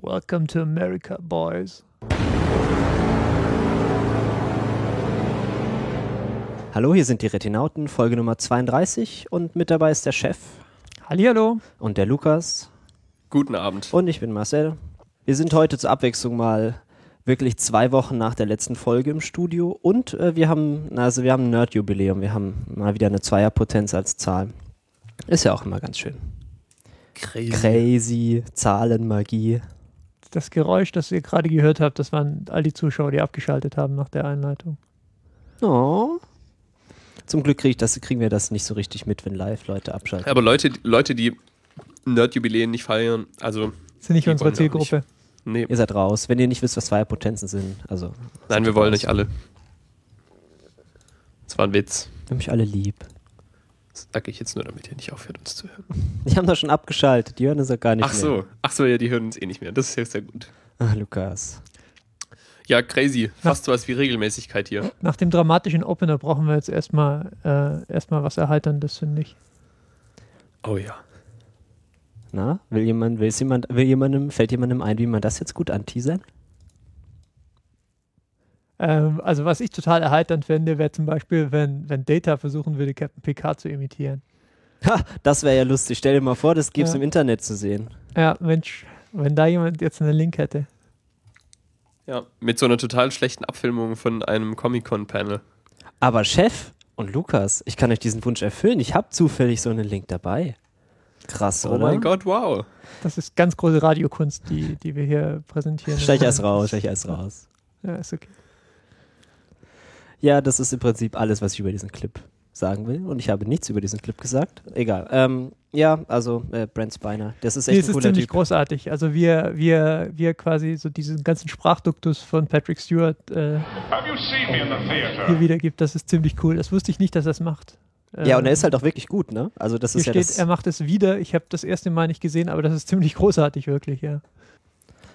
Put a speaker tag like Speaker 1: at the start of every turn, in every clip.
Speaker 1: Welcome to America, boys.
Speaker 2: Hallo, hier sind die Retinauten, Folge Nummer 32 und mit dabei ist der Chef
Speaker 1: Hallihallo.
Speaker 2: und der Lukas
Speaker 3: Guten Abend.
Speaker 2: und ich bin Marcel. Wir sind heute zur Abwechslung mal wirklich zwei Wochen nach der letzten Folge im Studio und äh, wir haben, also wir haben ein Nerd-Jubiläum, wir haben mal wieder eine Zweierpotenz als Zahl. Ist ja auch immer ganz schön.
Speaker 3: Crazy.
Speaker 2: Crazy, Zahlenmagie.
Speaker 1: Das Geräusch, das ihr gerade gehört habt, das waren all die Zuschauer, die abgeschaltet haben nach der Einleitung.
Speaker 2: Oh. Zum Glück krieg ich das, kriegen wir das nicht so richtig mit, wenn Live-Leute abschalten.
Speaker 3: Aber Leute, Leute, die Nerd-Jubiläen nicht feiern, also,
Speaker 1: Das ist nicht unsere Zielgruppe.
Speaker 3: nee.
Speaker 2: Ihr seid raus, wenn ihr nicht wisst, was Zweierpotenzen sind. Also,
Speaker 3: Nein, wir wollen nicht alle. Das war ein Witz.
Speaker 2: Wir haben mich alle lieb.
Speaker 3: Das sage ich jetzt nur, damit ihr nicht aufhört, uns zu hören.
Speaker 2: Die haben doch schon abgeschaltet, die hören es ja gar nicht
Speaker 3: Ach
Speaker 2: mehr.
Speaker 3: so, ach so, ja, die hören uns eh nicht mehr. Das ist ja sehr gut.
Speaker 2: Ach, Lukas.
Speaker 3: Ja, crazy. Fast sowas wie Regelmäßigkeit hier.
Speaker 1: Nach dem dramatischen Opener brauchen wir jetzt erstmal äh, erstmal was Erheiterndes, finde ich.
Speaker 3: Oh ja.
Speaker 2: Na, will jemand, will jemand, will jemandem, fällt jemandem ein, wie man das jetzt gut anteasern?
Speaker 1: Ähm, also was ich total erheiternd fände, wäre zum Beispiel, wenn, wenn Data versuchen würde, Captain Picard zu imitieren.
Speaker 2: Ha, das wäre ja lustig. Stell dir mal vor, das gibt's
Speaker 1: Ja.
Speaker 2: im Internet zu sehen.
Speaker 1: Ja, Mensch, wenn da jemand jetzt einen Link hätte.
Speaker 3: Ja, mit so einer total schlechten Abfilmung von einem Comic-Con-Panel.
Speaker 2: Aber Chef und Lukas, ich kann euch diesen Wunsch erfüllen. Ich habe zufällig so einen Link dabei. Krass,
Speaker 3: Oh
Speaker 2: oder?
Speaker 3: mein Gott, wow.
Speaker 1: Das ist ganz große Radiokunst, die, die wir hier präsentieren.
Speaker 2: Stell ich erst raus, stell ich erst raus.
Speaker 1: Ja, ist okay.
Speaker 2: Ja, das ist im Prinzip alles, was ich über diesen Clip sagen will. Und ich habe nichts über diesen Clip gesagt. Egal. Ähm, ja, also äh, Brent Spiner. Das ist
Speaker 1: Nee,
Speaker 2: echt
Speaker 1: es
Speaker 2: ein
Speaker 1: ist
Speaker 2: cooler
Speaker 1: ziemlich
Speaker 2: Typ.
Speaker 1: großartig. Also wir, wir, wir quasi so diesen ganzen Sprachduktus von Patrick Stewart äh,
Speaker 4: Have you seen me in the theater?
Speaker 1: hier wiedergibt, das ist ziemlich cool. Das wusste ich nicht, dass er es macht.
Speaker 2: Ja, und er
Speaker 1: Ähm,
Speaker 2: ist halt auch wirklich gut, ne? Also das
Speaker 1: Hier
Speaker 2: ist ja
Speaker 1: steht,
Speaker 2: das.
Speaker 1: er macht es wieder. Ich habe das erste Mal nicht gesehen, aber das ist ziemlich großartig, wirklich, ja.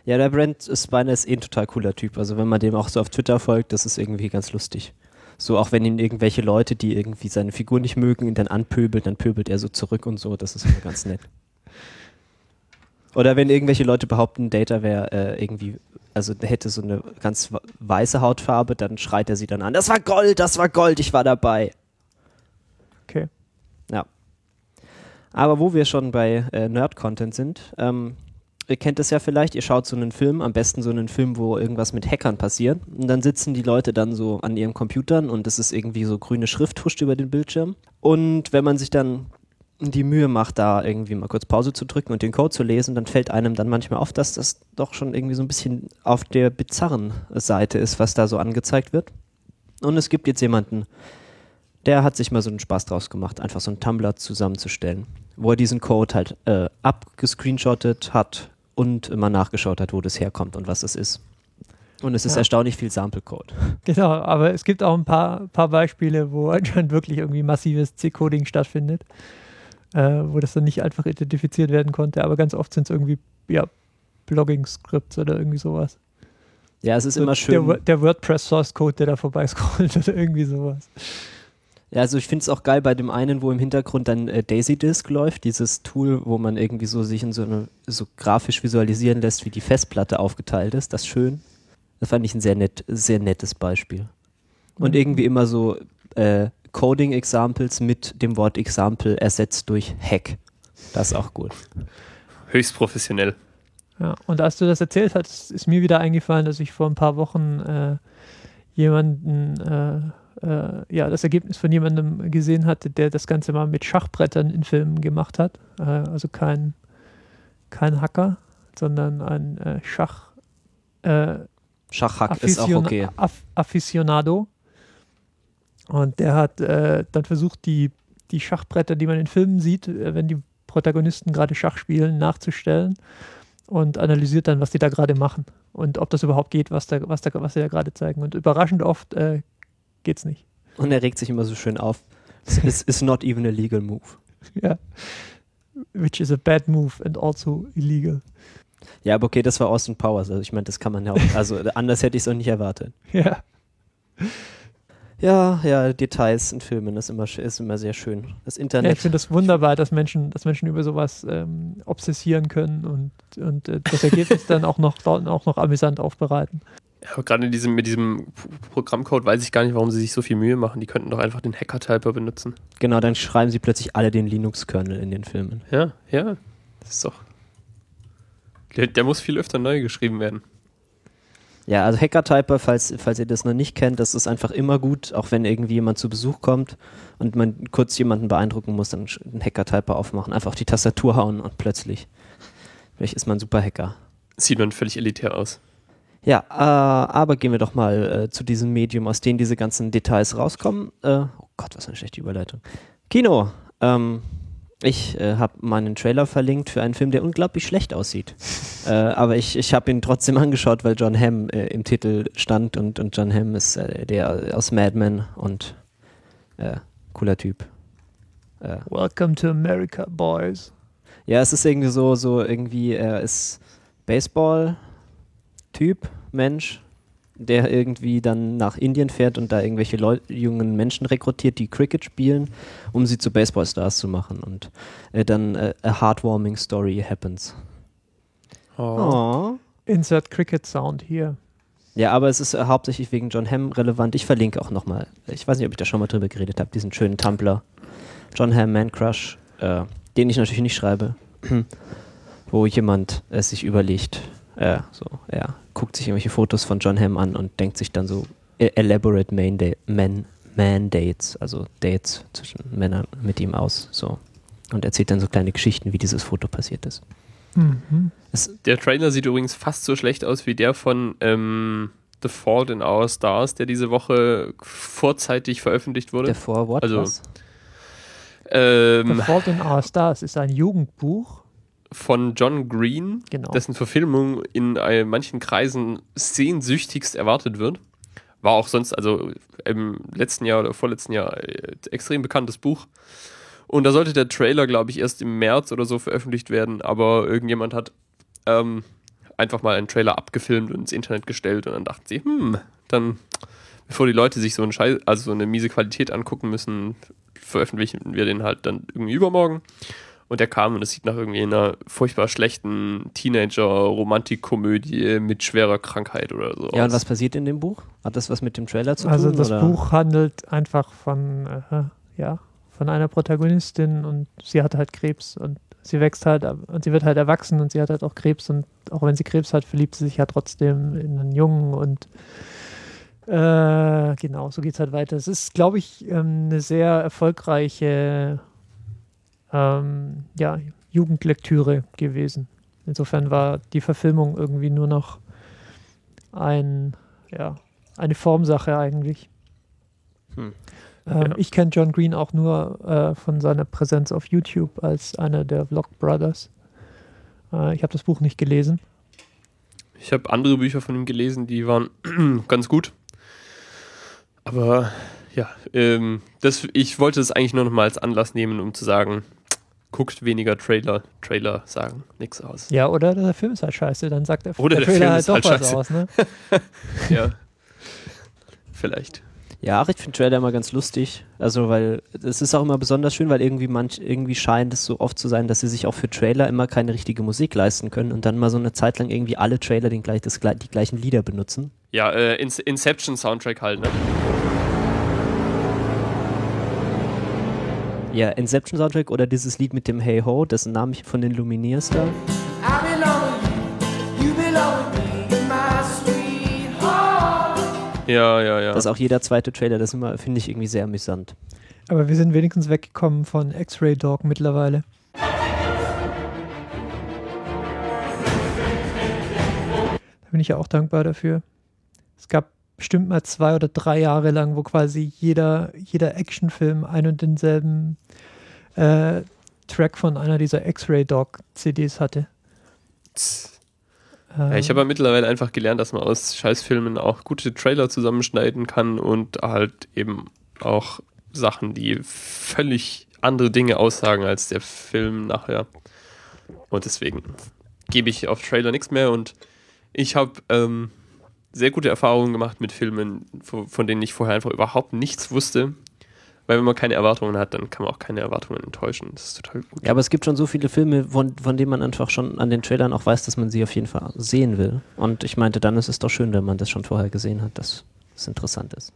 Speaker 2: Ja, der Brent Spiner ist eh ein total cooler Typ. Also wenn man dem auch so auf Twitter folgt, das ist irgendwie ganz lustig. So auch wenn ihn irgendwelche Leute, die irgendwie seine Figur nicht mögen, ihn dann anpöbeln, dann pöbelt er so zurück und so. Das ist immer ganz nett. Oder wenn irgendwelche Leute behaupten, Data wäre äh, irgendwie, also hätte so eine ganz weiße Hautfarbe, dann schreit er sie dann an. Das war Gold, das war Gold, ich war dabei.
Speaker 1: Okay.
Speaker 2: Ja. Aber wo wir schon bei äh, Nerd-Content sind, ähm, ihr kennt es ja vielleicht, ihr schaut so einen Film, am besten so einen Film, wo irgendwas mit Hackern passiert. Und dann sitzen die Leute dann so an ihren Computern und es ist irgendwie so grüne Schrift huscht über den Bildschirm. Und wenn man sich dann die Mühe macht, da irgendwie mal kurz Pause zu drücken und den Code zu lesen, dann fällt einem dann manchmal auf, dass das doch schon irgendwie so ein bisschen auf der bizarren Seite ist, was da so angezeigt wird. Und es gibt jetzt jemanden, der hat sich mal so einen Spaß draus gemacht, einfach so einen Tumblr zusammenzustellen, wo er diesen Code halt äh, abgescreenshottet hat und mal nachgeschaut hat, wo das herkommt und was es ist. Und es ist
Speaker 1: Ja.
Speaker 2: erstaunlich viel Sample-Code.
Speaker 1: Genau, aber es gibt auch ein paar, paar Beispiele, wo anscheinend wirklich irgendwie massives C-Coding stattfindet, äh, wo das dann nicht einfach identifiziert werden konnte, aber ganz oft sind es irgendwie, ja, Blogging-Scripts oder irgendwie sowas.
Speaker 2: Ja, es ist
Speaker 1: So
Speaker 2: immer
Speaker 1: Der,
Speaker 2: schön.
Speaker 1: Wo- der WordPress-Source-Code, der da vorbeiscrollt oder irgendwie sowas.
Speaker 2: Ja, also ich finde es auch geil bei dem einen, wo im Hintergrund dann äh, Daisy Disk läuft, dieses Tool, wo man irgendwie so sich in so eine so grafisch visualisieren lässt, wie die Festplatte aufgeteilt ist. Das ist schön. Das fand ich ein sehr nett, sehr nettes Beispiel. Und
Speaker 1: Mhm.
Speaker 2: irgendwie immer so äh, Coding-Examples mit dem Wort Example ersetzt durch Hack. Das ist auch gut.
Speaker 3: Höchst professionell.
Speaker 1: Ja, und als du das erzählt hast, ist mir wieder eingefallen, dass ich vor ein paar Wochen äh, jemanden, äh, ja, das Ergebnis von jemandem gesehen hatte, der das Ganze mal mit Schachbrettern in Filmen gemacht hat. Äh, also kein, kein Hacker, sondern ein äh, Schach. Äh,
Speaker 2: Schachhack ist auch okay.
Speaker 1: Aff Afficionado. Und der hat äh, dann versucht, die, die Schachbretter, die man in Filmen sieht, äh, wenn die Protagonisten gerade Schach spielen, nachzustellen und analysiert dann, was die da gerade machen und ob das überhaupt geht, was, da, was, da, was sie da gerade zeigen. Und überraschend oft äh, geht's nicht.
Speaker 2: Und er regt sich immer so schön auf. It's, it's not even a legal move.
Speaker 1: Ja. Which is a bad move and also illegal.
Speaker 2: Ja, aber okay, das war Austin Powers. Also ich meine, das kann man ja auch. Also anders hätte ich es auch nicht erwartet.
Speaker 1: Ja.
Speaker 2: Ja, ja, Details in Filmen ist immer, ist immer sehr schön. Das
Speaker 1: Ja,
Speaker 2: Internet.
Speaker 1: ich finde das wunderbar, dass Menschen, dass Menschen über sowas ähm, obsessieren können und, und äh, das Ergebnis dann auch noch, auch noch amüsant aufbereiten.
Speaker 3: Ja, gerade in diesem, mit diesem Programmcode weiß ich gar nicht, warum sie sich so viel Mühe machen. Die könnten doch einfach den Hacker-Typer benutzen.
Speaker 2: genau, dann schreiben sie plötzlich alle den Linux-Kernel in den Filmen.
Speaker 3: Ja, ja. Das ist doch. Der, der muss viel öfter neu geschrieben werden.
Speaker 2: Ja, also Hacker-Typer, falls, falls ihr das noch nicht kennt, das ist einfach immer gut, auch wenn irgendwie jemand zu Besuch kommt und man kurz jemanden beeindrucken muss, dann einen Hacker-Typer aufmachen, einfach auf die Tastatur hauen und plötzlich, vielleicht ist man ein super Hacker.
Speaker 3: Sieht man völlig elitär aus.
Speaker 2: Ja, äh, aber gehen wir doch mal äh, zu diesem Medium, aus dem diese ganzen Details rauskommen. Äh, oh Gott, was eine schlechte Überleitung. Kino. Ähm, ich äh, habe meinen Trailer verlinkt für einen Film, der unglaublich schlecht aussieht. äh, aber ich, ich habe ihn trotzdem angeschaut, weil John Hamm äh, im Titel stand und, und John Hamm ist der aus Mad Men und cooler Typ.
Speaker 1: Welcome to America, boys.
Speaker 2: ja, es ist irgendwie so, so irgendwie, er ist Baseball-Typ, Mensch, der irgendwie dann nach Indien fährt und da irgendwelche Leu jungen Menschen rekrutiert, die Cricket spielen, um sie zu Baseballstars zu machen. Und äh, dann äh, a heartwarming story happens. Oh.
Speaker 1: Insert Cricket Sound hier.
Speaker 2: Ja, aber es ist äh, hauptsächlich wegen John Hamm relevant. Ich verlinke auch nochmal, ich weiß nicht, ob ich da schon mal drüber geredet habe, diesen schönen Tumblr. John Hamm Man Crush, äh, den ich natürlich nicht schreibe, wo jemand es sich überlegt, äh, so, er guckt sich irgendwelche Fotos von John Hamm an und denkt sich dann so e- elaborate main da man, man Dates, also Dates zwischen Männern mit ihm aus, so. Und erzählt dann so kleine Geschichten, wie dieses Foto passiert ist.
Speaker 1: Mhm.
Speaker 3: Der Trailer sieht übrigens fast so schlecht aus wie der von ähm, The Fault in Our Stars, der diese Woche vorzeitig veröffentlicht wurde.
Speaker 2: der Vorwort,
Speaker 3: Also,
Speaker 2: was?
Speaker 1: The
Speaker 3: Ähm,
Speaker 1: Fault in Our Stars ist ein Jugendbuch.
Speaker 3: Von John Green,
Speaker 1: Genau.
Speaker 3: dessen Verfilmung in äh, manchen Kreisen sehnsüchtigst erwartet wird. War auch sonst, also im letzten Jahr oder vorletzten Jahr äh, extrem bekanntes Buch. Und da sollte der Trailer, glaube ich, erst im März oder so veröffentlicht werden, aber irgendjemand hat ähm, einfach mal einen Trailer abgefilmt und ins Internet gestellt und dann dachten sie, hm, dann, bevor die Leute sich so, einen Scheiß, also so eine miese Qualität angucken müssen, veröffentlichen wir den halt dann irgendwie übermorgen. Und der kam und es sieht nach irgendwie einer furchtbar schlechten Teenager-Romantikkomödie mit schwerer Krankheit oder so
Speaker 2: Ja, und
Speaker 3: aus.
Speaker 2: was passiert in dem Buch? Hat das was mit dem Trailer zu
Speaker 1: Also
Speaker 2: tun?
Speaker 1: das
Speaker 2: oder?
Speaker 1: Buch handelt einfach von, äh, ja, von einer Protagonistin und sie hat halt Krebs und sie wächst halt und sie wird halt erwachsen und sie hat halt auch Krebs und auch wenn sie Krebs hat, verliebt sie sich ja trotzdem in einen Jungen und äh, genau, so geht es halt weiter. Es ist, glaube ich, ähm, eine sehr erfolgreiche ähm, ja, Jugendlektüre gewesen. Insofern war die Verfilmung irgendwie nur noch ein, ja, eine Formsache eigentlich.
Speaker 2: Hm.
Speaker 1: Ähm,
Speaker 3: Ja.
Speaker 1: Ich kenne John Green auch nur äh, von seiner Präsenz auf YouTube als einer der Vlog Brothers. Äh, ich habe das Buch nicht gelesen.
Speaker 3: Ich habe andere Bücher von ihm gelesen, die waren ganz gut. Aber ja, ähm, das, ich wollte es eigentlich nur noch mal als Anlass nehmen, um zu sagen, guckt weniger Trailer. Trailer sagen nichts aus.
Speaker 1: Ja, oder der Film ist halt scheiße, dann sagt der,
Speaker 3: Oder
Speaker 1: der
Speaker 3: der
Speaker 1: Trailer
Speaker 3: Film
Speaker 1: halt
Speaker 3: ist
Speaker 1: doch
Speaker 3: halt
Speaker 1: was
Speaker 3: scheiße.
Speaker 1: aus. Ne?
Speaker 3: Ja. Vielleicht.
Speaker 2: Ja, ach, ich finde Trailer immer ganz lustig. Also, weil es ist auch immer besonders schön, weil irgendwie manch, irgendwie scheint es so oft zu sein, dass sie sich auch für Trailer immer keine richtige Musik leisten können und dann mal so eine Zeit lang irgendwie alle Trailer den gleich, das, die gleichen Lieder benutzen.
Speaker 3: Ja, äh, Inception Soundtrack halt, ne?
Speaker 2: Ja, Inception Soundtrack oder dieses Lied mit dem Hey Ho, dessen Namen ich von den Lumineers da.
Speaker 5: I belong with you, you belong with me, my sweetheart.
Speaker 3: Ja, ja, ja.
Speaker 2: Das ist auch jeder zweite Trailer, das immer, finde ich irgendwie sehr amüsant.
Speaker 1: Aber wir sind wenigstens weggekommen von X-Ray Dog mittlerweile. Da bin ich ja auch dankbar dafür. Es gab bestimmt mal zwei oder drei Jahre lang, wo quasi jeder, jeder Actionfilm ein und denselben äh, Track von einer dieser X-Ray Dog CDs hatte.
Speaker 3: Ja, ich
Speaker 1: Ähm,
Speaker 3: habe ja mittlerweile einfach gelernt, dass man aus Scheißfilmen auch gute Trailer zusammenschneiden kann und halt eben auch Sachen, die völlig andere Dinge aussagen als der Film nachher. Und deswegen gebe ich auf Trailer nichts mehr und ich habe ähm, sehr gute Erfahrungen gemacht mit Filmen, von, von denen ich vorher einfach überhaupt nichts wusste. Weil wenn man keine Erwartungen hat, dann kann man auch keine Erwartungen enttäuschen. Das ist total gut.
Speaker 2: Ja, aber es gibt schon so viele Filme, von, von denen man einfach schon an den Trailern auch weiß, dass man sie auf jeden Fall sehen will. Und ich meinte, dann ist es doch schön, wenn man das schon vorher gesehen hat, dass es interessant ist.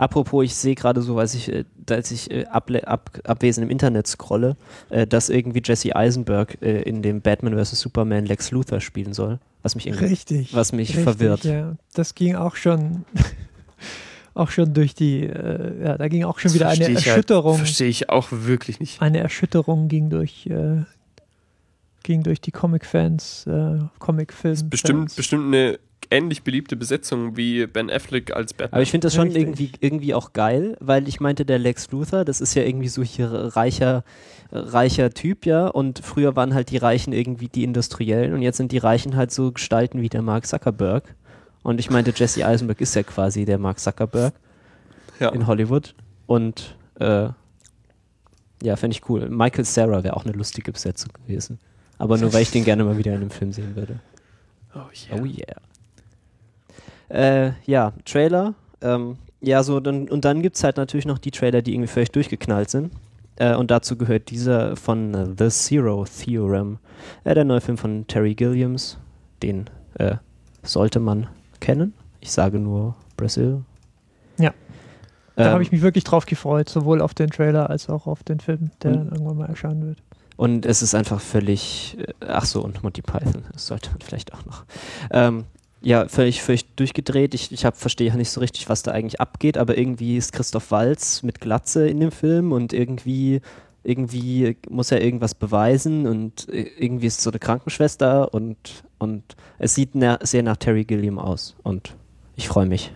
Speaker 2: Apropos, ich sehe gerade so, als ich, äh, als ich äh, able- ab, abwesend im Internet scrolle, äh, dass irgendwie Jesse Eisenberg in dem Batman vs. Superman Lex Luthor spielen soll. Was mich irgendwie
Speaker 1: Richtig.
Speaker 2: was mich
Speaker 1: Richtig,
Speaker 2: verwirrt.
Speaker 1: Ja. Das ging auch schon, auch schon durch die, äh, ja, da ging auch schon wieder eine
Speaker 3: halt-
Speaker 1: Erschütterung.
Speaker 3: Verstehe ich auch wirklich nicht.
Speaker 1: eine Erschütterung ging durch, äh, ging durch die Comic-Fans, äh, Comic-Film.
Speaker 3: Bestimmt, bestimmt eine ähnlich beliebte Besetzung wie Ben Affleck als Batman.
Speaker 2: Aber ich finde das schon
Speaker 1: Richtig.
Speaker 2: irgendwie, irgendwie auch geil, weil ich meinte, der Lex Luthor, das ist ja irgendwie so hier reicher, reicher Typ, ja. Und früher waren halt die Reichen irgendwie die Industriellen und jetzt sind die Reichen halt so Gestalten wie der Mark Zuckerberg. Und ich meinte, Jesse Eisenberg ist ja quasi der Mark Zuckerberg
Speaker 3: ja.
Speaker 2: in Hollywood. Und äh, ja, fände ich cool. Michael Sarah wäre auch eine lustige Besetzung gewesen. Aber nur weil ich den gerne mal wieder in einem Film sehen würde.
Speaker 3: Oh, yeah.
Speaker 2: Oh yeah. Äh, ja, Trailer. Ähm, ja, so, dann, und dann gibt es halt natürlich noch die Trailer, die irgendwie völlig durchgeknallt sind. Äh, und dazu gehört dieser von äh, The Zero Theorem. Äh, der neue Film von Terry Gilliams. Den äh, sollte man kennen. Ich sage nur Brazil.
Speaker 1: Ja. Da
Speaker 2: Ähm,
Speaker 1: habe ich mich wirklich drauf gefreut, sowohl auf den Trailer als auch auf den Film, der dann irgendwann mal erscheinen wird.
Speaker 2: Und es ist einfach völlig, äh, ach so, und Monty Python, das sollte man vielleicht auch noch. Ähm, ja, völlig, völlig durchgedreht. Ich, ich verstehe ja nicht so richtig, was da eigentlich abgeht, aber irgendwie ist Christoph Walz mit Glatze in dem Film und irgendwie, irgendwie muss er irgendwas beweisen und irgendwie ist so eine Krankenschwester und, und es sieht na, sehr nach Terry Gilliam aus und ich freue mich.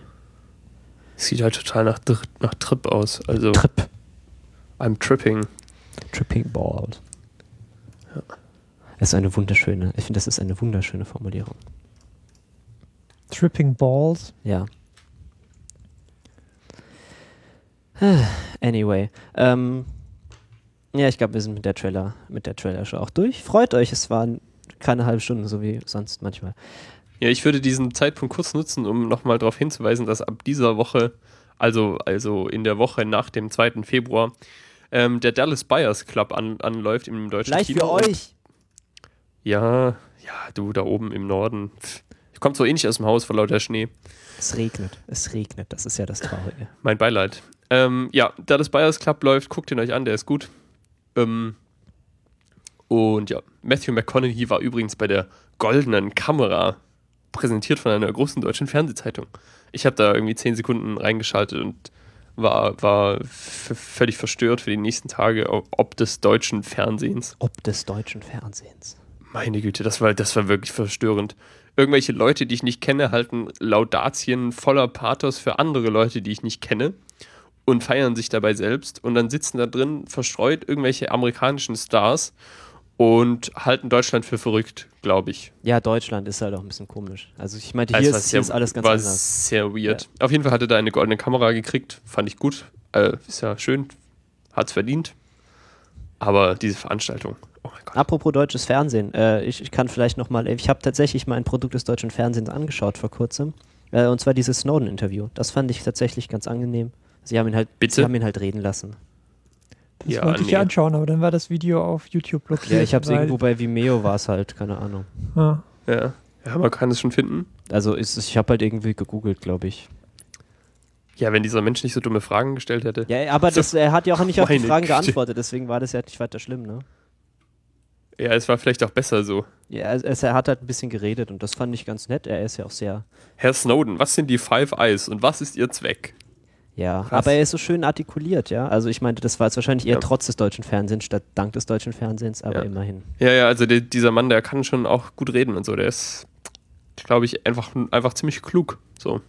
Speaker 3: Sieht halt total nach, Dr- nach Trip aus. Also,
Speaker 2: Trip.
Speaker 3: I'm tripping.
Speaker 2: Tripping Balls. Es ist eine wunderschöne, ich finde, das ist eine wunderschöne Formulierung.
Speaker 1: Tripping Balls.
Speaker 2: Ja. Anyway. Ähm, ja, ich glaube, wir sind mit der Trailer, mit der Trailer-Show auch durch. Freut euch, es waren keine halbe Stunde, so wie sonst manchmal.
Speaker 3: Ja, ich würde diesen Zeitpunkt kurz nutzen, um nochmal darauf hinzuweisen, dass ab dieser Woche, also, also in der Woche nach dem 2. Februar, ähm, der Dallas Buyers Club an, anläuft im deutschen
Speaker 2: Vielleicht
Speaker 3: Kino.
Speaker 2: für euch.
Speaker 3: Ja, ja, du da oben im Norden. Pff, Kommt so ähnlich aus dem Haus vor lauter Schnee.
Speaker 2: Es regnet. Es regnet. Das ist ja das Traurige.
Speaker 3: Mein Beileid. Ähm, ja, da das Buyers Club läuft, guckt ihn euch an, der ist gut. Ähm, und ja, Matthew McConaughey war übrigens bei der Goldenen Kamera präsentiert von einer großen deutschen Fernsehzeitung. Ich habe da irgendwie zehn Sekunden reingeschaltet und war, war völlig verstört für die nächsten Tage, ob, ob des deutschen Fernsehens.
Speaker 2: Ob des deutschen Fernsehens.
Speaker 3: Meine Güte, das war, das war wirklich verstörend. Irgendwelche Leute, die ich nicht kenne, halten Laudatien voller Pathos für andere Leute, die ich nicht kenne und feiern sich dabei selbst. Und dann sitzen da drin verstreut irgendwelche amerikanischen Stars und halten Deutschland für verrückt, glaube ich.
Speaker 2: Ja, Deutschland ist halt auch ein bisschen komisch. Also ich meinte,
Speaker 3: Also
Speaker 2: hier,
Speaker 3: war
Speaker 2: ist, hier ist alles ganz
Speaker 3: war
Speaker 2: anders.
Speaker 3: sehr weird. Auf jeden Fall hatte da eine goldene Kamera gekriegt, fand ich gut. Äh, ist ja schön, hat's verdient. Aber diese Veranstaltung, oh mein Gott.
Speaker 2: Apropos deutsches Fernsehen, äh, ich, ich kann vielleicht nochmal, ich habe tatsächlich mal ein Produkt des deutschen Fernsehens angeschaut vor kurzem. Äh, und zwar dieses Snowden-Interview. Das fand ich tatsächlich ganz angenehm. Sie haben ihn halt,
Speaker 3: Bitte?
Speaker 2: Sie haben ihn halt reden lassen.
Speaker 1: Das
Speaker 3: Ja,
Speaker 1: wollte ich
Speaker 3: nee.
Speaker 1: anschauen, aber dann war das Video auf YouTube blockiert.
Speaker 2: Ja, ich habe es irgendwo bei Vimeo war es halt, keine Ahnung.
Speaker 1: Ah,
Speaker 3: Ja. ja, man kann es schon finden.
Speaker 2: Also ist es, ich habe halt irgendwie gegoogelt, glaube ich.
Speaker 3: Ja, wenn dieser Mensch nicht so dumme Fragen gestellt hätte.
Speaker 2: Ja, aber das, er hat ja auch nicht auf die Fragen
Speaker 3: Güte.
Speaker 2: geantwortet, deswegen war das ja nicht weiter schlimm, ne?
Speaker 3: Ja, es war vielleicht auch besser so.
Speaker 2: Ja, es, er hat halt ein bisschen geredet und das fand ich ganz nett. Er ist ja auch sehr,
Speaker 3: Herr Snowden, was sind die Five Eyes und was ist ihr Zweck?
Speaker 2: Ja,
Speaker 3: Krass.
Speaker 2: aber er ist so schön artikuliert, ja. Also ich meinte, das war jetzt wahrscheinlich eher
Speaker 3: Ja.
Speaker 2: trotz des deutschen Fernsehens statt dank des deutschen Fernsehens, aber
Speaker 3: Ja.
Speaker 2: immerhin.
Speaker 3: Ja, ja, also der, dieser Mann, der kann schon auch gut reden und so. Der ist, glaube ich, einfach, einfach ziemlich klug. So.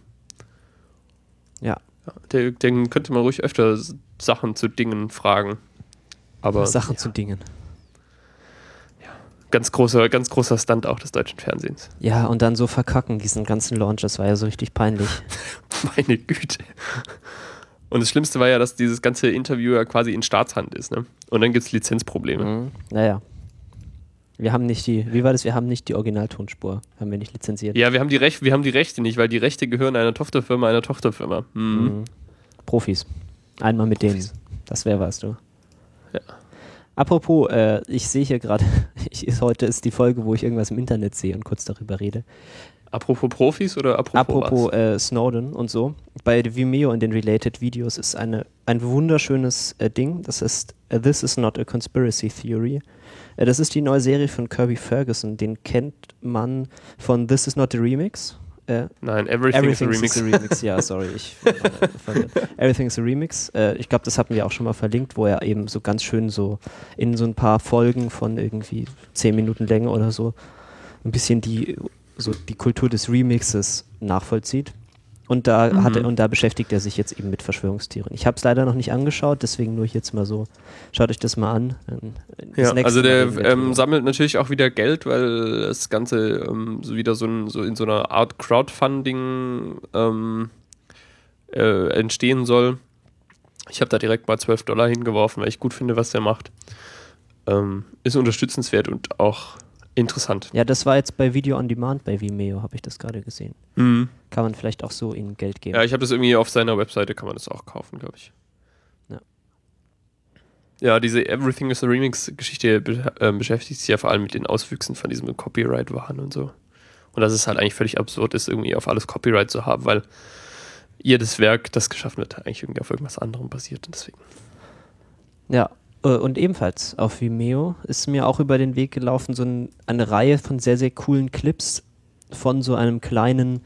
Speaker 2: Ja.
Speaker 3: Ja, der, den könnte man ruhig öfter Sachen zu Dingen fragen. Aber
Speaker 2: Sachen
Speaker 3: ja,
Speaker 2: zu Dingen.
Speaker 3: Ganz großer, ganz großer Stunt auch des deutschen Fernsehens.
Speaker 2: Ja, und dann so verkacken, diesen ganzen Launch, das war ja so richtig peinlich.
Speaker 3: Meine Güte. Und das Schlimmste war ja, dass dieses ganze Interview ja quasi in Staatshand ist, ne? Und dann gibt es Lizenzprobleme.
Speaker 2: mhm. Naja. Wir haben nicht die, wie war das? Wir haben nicht die Originaltonspur, haben wir nicht lizenziert.
Speaker 3: Ja, wir haben, die Rech wir haben die Rechte nicht, weil die Rechte gehören einer Tochterfirma einer Tochterfirma. Mhm.
Speaker 2: Mhm. Profis. Einmal mit denen. Das wäre was, du.
Speaker 3: Ja.
Speaker 2: Apropos, äh, ich sehe hier gerade, heute ist die Folge, wo ich irgendwas im Internet sehe und kurz darüber rede.
Speaker 3: Apropos Profis oder apropos,
Speaker 2: Apropos äh, Snowden und so. Bei Vimeo in den Related Videos ist eine, ein wunderschönes äh, Ding. Das ist äh, This is not a conspiracy theory. Äh, das ist die neue Serie von Kirby Ferguson. Den kennt man von This is not a remix. Äh,
Speaker 3: Nein, Everything,
Speaker 2: Everything
Speaker 3: is a Remix.
Speaker 2: is a Remix. Ja, sorry, ich. Everything is a Remix. Äh, ich glaube, das hatten wir auch schon mal verlinkt, wo er eben so ganz schön so in so ein paar Folgen von irgendwie zehn Minuten Länge oder so ein bisschen die so die Kultur des Remixes nachvollzieht. Und da
Speaker 3: Mhm.
Speaker 2: hat er, und da beschäftigt er sich jetzt eben mit Verschwörungstheorien. Ich habe es leider noch nicht angeschaut, deswegen nur jetzt mal so. Schaut euch das mal an. Dann- das
Speaker 3: Ja, also der ähm, sammelt natürlich auch wieder Geld, weil das Ganze ähm, so wieder so, ein, so in so einer Art Crowdfunding ähm, äh, entstehen soll. Ich habe da direkt mal 12 Dollar hingeworfen, weil ich gut finde, was der macht. Ähm, ist unterstützenswert und auch interessant.
Speaker 2: ja, das war jetzt bei Video on Demand bei Vimeo, habe ich das gerade gesehen.
Speaker 3: Mhm.
Speaker 2: Kann man vielleicht auch so ihnen Geld geben.
Speaker 3: Ja, ich habe das irgendwie auf seiner Webseite, kann man das auch kaufen, glaube ich.
Speaker 2: Ja.
Speaker 3: Ja, diese Everything is a Remix-Geschichte be äh, beschäftigt sich ja vor allem mit den Auswüchsen von diesem Copyright-Wahn und so. Und dass es halt eigentlich völlig absurd ist, irgendwie auf alles Copyright zu haben, weil jedes Werk, das geschaffen wird, eigentlich irgendwie auf irgendwas anderem basiert. Und deswegen.
Speaker 2: Ja, und ebenfalls auf Vimeo ist mir auch über den Weg gelaufen so ein, eine Reihe von sehr, sehr coolen Clips von so einem kleinen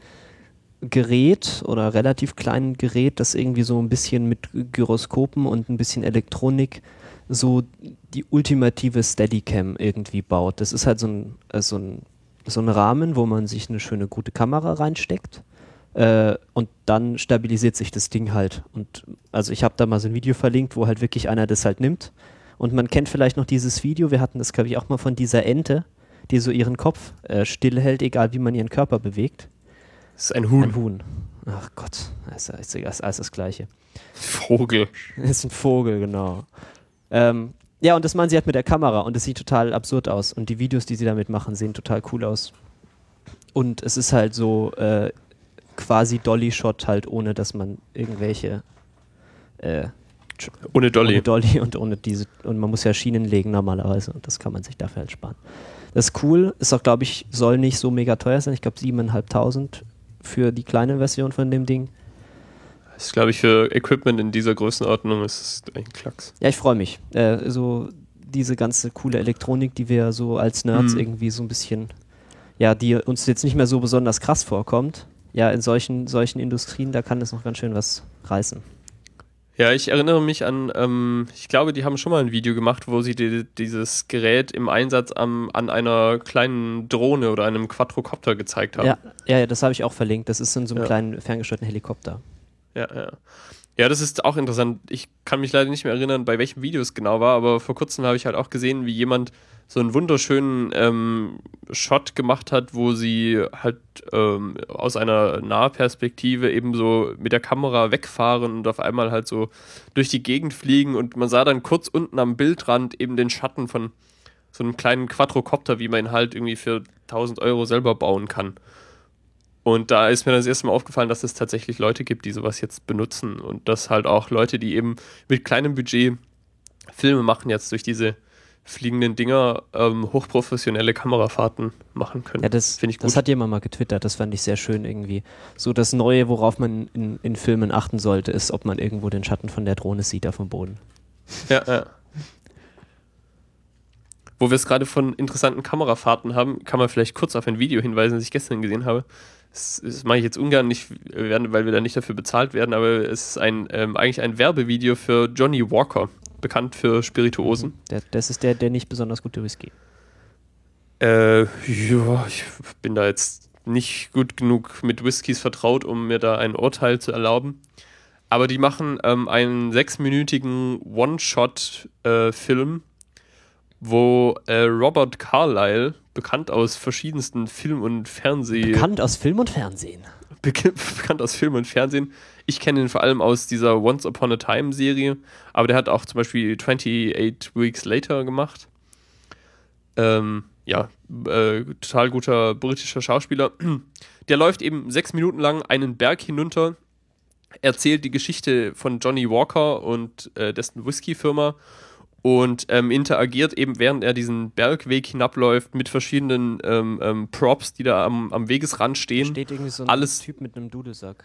Speaker 2: Gerät oder relativ kleinen Gerät, das irgendwie so ein bisschen mit Gyroskopen und ein bisschen Elektronik so die ultimative Steadicam irgendwie baut. Das ist halt so ein, äh, so ein, so ein Rahmen, wo man sich eine schöne, gute Kamera reinsteckt. Äh, und dann stabilisiert sich das Ding halt. Und also ich habe da mal so ein Video verlinkt, wo halt wirklich einer das halt nimmt. Und man kennt vielleicht noch dieses Video, wir hatten das, glaube ich, auch mal von dieser Ente, die so ihren Kopf äh, stillhält, egal wie man ihren Körper bewegt.
Speaker 3: Das ist ein Huhn.
Speaker 2: Ein Huhn. Ach Gott, das ist, das ist alles das Gleiche.
Speaker 3: Vogel.
Speaker 2: Das ist ein Vogel, genau. Ähm, ja, und das machen sie halt mit der Kamera und es sieht total absurd aus. Und die Videos, die sie damit machen, sehen total cool aus. Und es ist halt so äh, quasi Dolly-Shot halt, ohne dass man irgendwelche äh,
Speaker 3: Ohne Dolly.
Speaker 2: ohne Dolly und ohne diese und man muss ja Schienen legen normalerweise und das kann man sich dafür halt sparen. Das ist cool, ist auch glaube ich soll nicht so mega teuer sein. Ich glaube 7.500 für die kleine Version von dem Ding.
Speaker 3: Das ist, glaube ich, für Equipment in dieser Größenordnung ist es ein Klacks.
Speaker 2: Ja, ich freue mich. Äh, so diese ganze coole Elektronik, die wir so als Nerds
Speaker 3: Mhm.
Speaker 2: irgendwie so ein bisschen, ja, die uns jetzt nicht mehr so besonders krass vorkommt. Ja, in solchen, solchen Industrien, da kann das noch ganz schön was reißen.
Speaker 3: Ja, ich erinnere mich an, ähm, ich glaube, die haben schon mal ein Video gemacht, wo sie die, dieses Gerät im Einsatz am, an einer kleinen Drohne oder einem Quadrocopter gezeigt haben.
Speaker 2: Ja, ja, ja, das habe ich auch verlinkt. Das ist in so einem
Speaker 3: Ja.
Speaker 2: kleinen ferngesteuerten Helikopter.
Speaker 3: Ja, ja. Ja, das ist auch interessant. Ich kann mich leider nicht mehr erinnern, bei welchem Video es genau war, aber vor kurzem habe ich halt auch gesehen, wie jemand so einen wunderschönen ähm, Shot gemacht hat, wo sie halt ähm, aus einer Nahperspektive eben so mit der Kamera wegfahren und auf einmal halt so durch die Gegend fliegen und man sah dann kurz unten am Bildrand eben den Schatten von so einem kleinen Quadrocopter, wie man ihn halt irgendwie für 1000 Euro selber bauen kann. Und da ist mir das erste Mal aufgefallen, dass es tatsächlich Leute gibt, die sowas jetzt benutzen und dass halt auch Leute, die eben mit kleinem Budget Filme machen, jetzt durch diese fliegenden Dinger ähm, hochprofessionelle Kamerafahrten machen können.
Speaker 2: Ja, das,
Speaker 3: Finde ich
Speaker 2: das
Speaker 3: gut.
Speaker 2: hat jemand mal getwittert, das fand ich sehr schön irgendwie. So das Neue, worauf man in, in Filmen achten sollte, ist, ob man irgendwo den Schatten von der Drohne sieht auf dem Boden.
Speaker 3: Ja, ja. Wo wir es gerade von interessanten Kamerafahrten haben, kann man vielleicht kurz auf ein Video hinweisen, das ich gestern gesehen habe. Das, das mache ich jetzt ungern, nicht, weil wir da nicht dafür bezahlt werden, aber es ist ein, ähm, eigentlich ein Werbevideo für Johnny Walker, bekannt für Spirituosen.
Speaker 2: Der, das ist der, der nicht besonders gute Whisky.
Speaker 3: Äh, ja, ich bin da jetzt nicht gut genug mit Whiskys vertraut, um mir da ein Urteil zu erlauben. Aber die machen ähm, einen sechsminütigen One-Shot-Film, wo äh, Robert Carlyle, bekannt aus verschiedensten Film- und Fernseh...
Speaker 2: Bekannt aus Film und Fernsehen.
Speaker 3: Bek bekannt aus Film und Fernsehen. Ich kenne ihn vor allem aus dieser Once Upon a Time Serie, aber der hat auch zum Beispiel 28 Weeks Later gemacht. Ähm, ja, äh, total guter britischer Schauspieler. Der läuft eben sechs Minuten lang einen Berg hinunter, erzählt die Geschichte von Johnny Walker und äh, dessen Whisky-Firma und ähm, interagiert eben, während er diesen Bergweg hinabläuft, mit verschiedenen ähm, ähm, Props, die da am, am Wegesrand stehen.
Speaker 2: Steht irgendwie so ein
Speaker 3: Alles-
Speaker 2: Typ mit einem Dudelsack.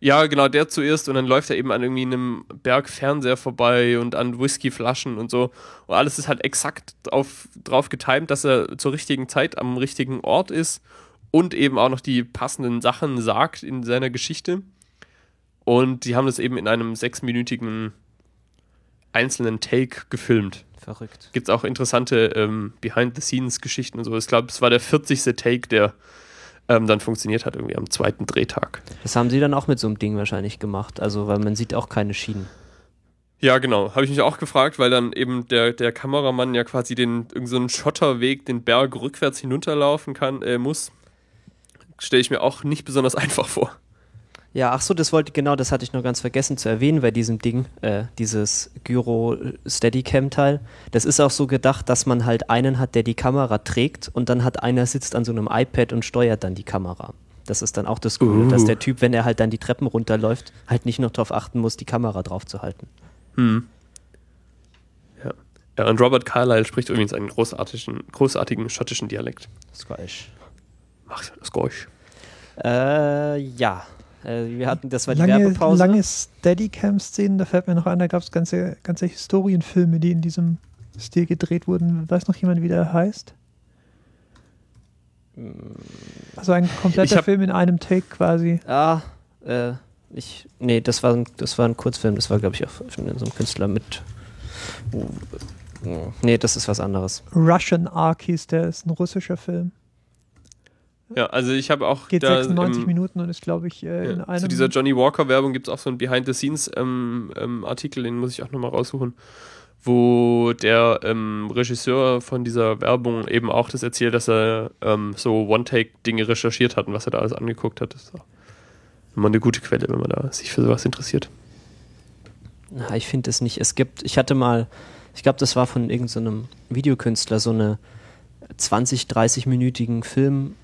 Speaker 3: Ja, genau, der zuerst und dann läuft er eben an irgendwie einem Bergfernseher vorbei und an Whiskyflaschen und so. Und alles ist halt exakt auf, drauf getimt, dass er zur richtigen Zeit am richtigen Ort ist und eben auch noch die passenden Sachen sagt in seiner Geschichte. Und die haben das eben in einem sechsminütigen einzelnen Take gefilmt.
Speaker 2: Verrückt.
Speaker 3: Gibt es auch interessante ähm, Behind-the-Scenes-Geschichten und so. Ich glaube, es war der 40. Take, der ähm, dann funktioniert hat, irgendwie am zweiten Drehtag.
Speaker 2: Das haben sie dann auch mit so einem Ding wahrscheinlich gemacht. Also, weil man sieht auch keine Schienen.
Speaker 3: Ja, genau. Habe ich mich auch gefragt, weil dann eben der, der Kameramann ja quasi den irgendeinen so einen Schotterweg, den Berg rückwärts hinunterlaufen kann, äh, muss. Stelle ich mir auch nicht besonders einfach vor.
Speaker 2: Ja, ach so, das wollte genau, das hatte ich noch ganz vergessen zu erwähnen bei diesem Ding, äh, dieses Gyro Steadicam Teil. Das ist auch so gedacht, dass man halt einen hat, der die Kamera trägt und dann hat einer sitzt an so einem iPad und steuert dann die Kamera. Das ist dann auch das Coole,
Speaker 3: Uh.
Speaker 2: dass der Typ, wenn er halt dann die Treppen runterläuft, halt nicht noch darauf achten muss, die Kamera drauf zu halten.
Speaker 3: Hm. Ja. ja. Und Robert Carlyle spricht übrigens einen großartigen, großartigen schottischen Dialekt.
Speaker 2: Ich.
Speaker 3: Ach, das Geräusch.
Speaker 2: Äh, ja. Äh, wir hatten, das war die
Speaker 1: lange,
Speaker 2: Werbepause.
Speaker 1: lange Steadicam-Szenen, da fällt mir noch ein, da gab es ganze, ganze Historienfilme, die in diesem Stil gedreht wurden. Weiß noch jemand, wie der heißt? Also ein kompletter
Speaker 3: hab-
Speaker 1: Film in einem Take quasi.
Speaker 2: Ah, äh, ich, nee, das war, ein, das war ein Kurzfilm, das war, glaube ich, auch von so einem Künstler mit. Nee, das ist was anderes.
Speaker 1: Russian Ark hieß der, ist ein russischer Film.
Speaker 3: Ja, also ich habe auch
Speaker 1: Geht
Speaker 3: da
Speaker 1: 96
Speaker 3: im-
Speaker 1: Minuten und ist, glaube ich, äh, in
Speaker 3: Ja,
Speaker 1: einem.
Speaker 3: zu dieser Johnny Walker-Werbung gibt es auch so einen Behind-the-Scenes-Artikel, ähm, ähm, Artikel, den muss ich auch nochmal raussuchen, wo der ähm, Regisseur von dieser Werbung eben auch das erzählt, dass er ähm, so One-Take-Dinge recherchiert hat und was er da alles angeguckt hat. Das ist auch immer eine gute Quelle, wenn man da sich für sowas interessiert.
Speaker 2: Na, ich finde es nicht. Es gibt, ich hatte mal, ich glaube, das war von irgendeinem Videokünstler, so eine 20, 30-minütigen Film,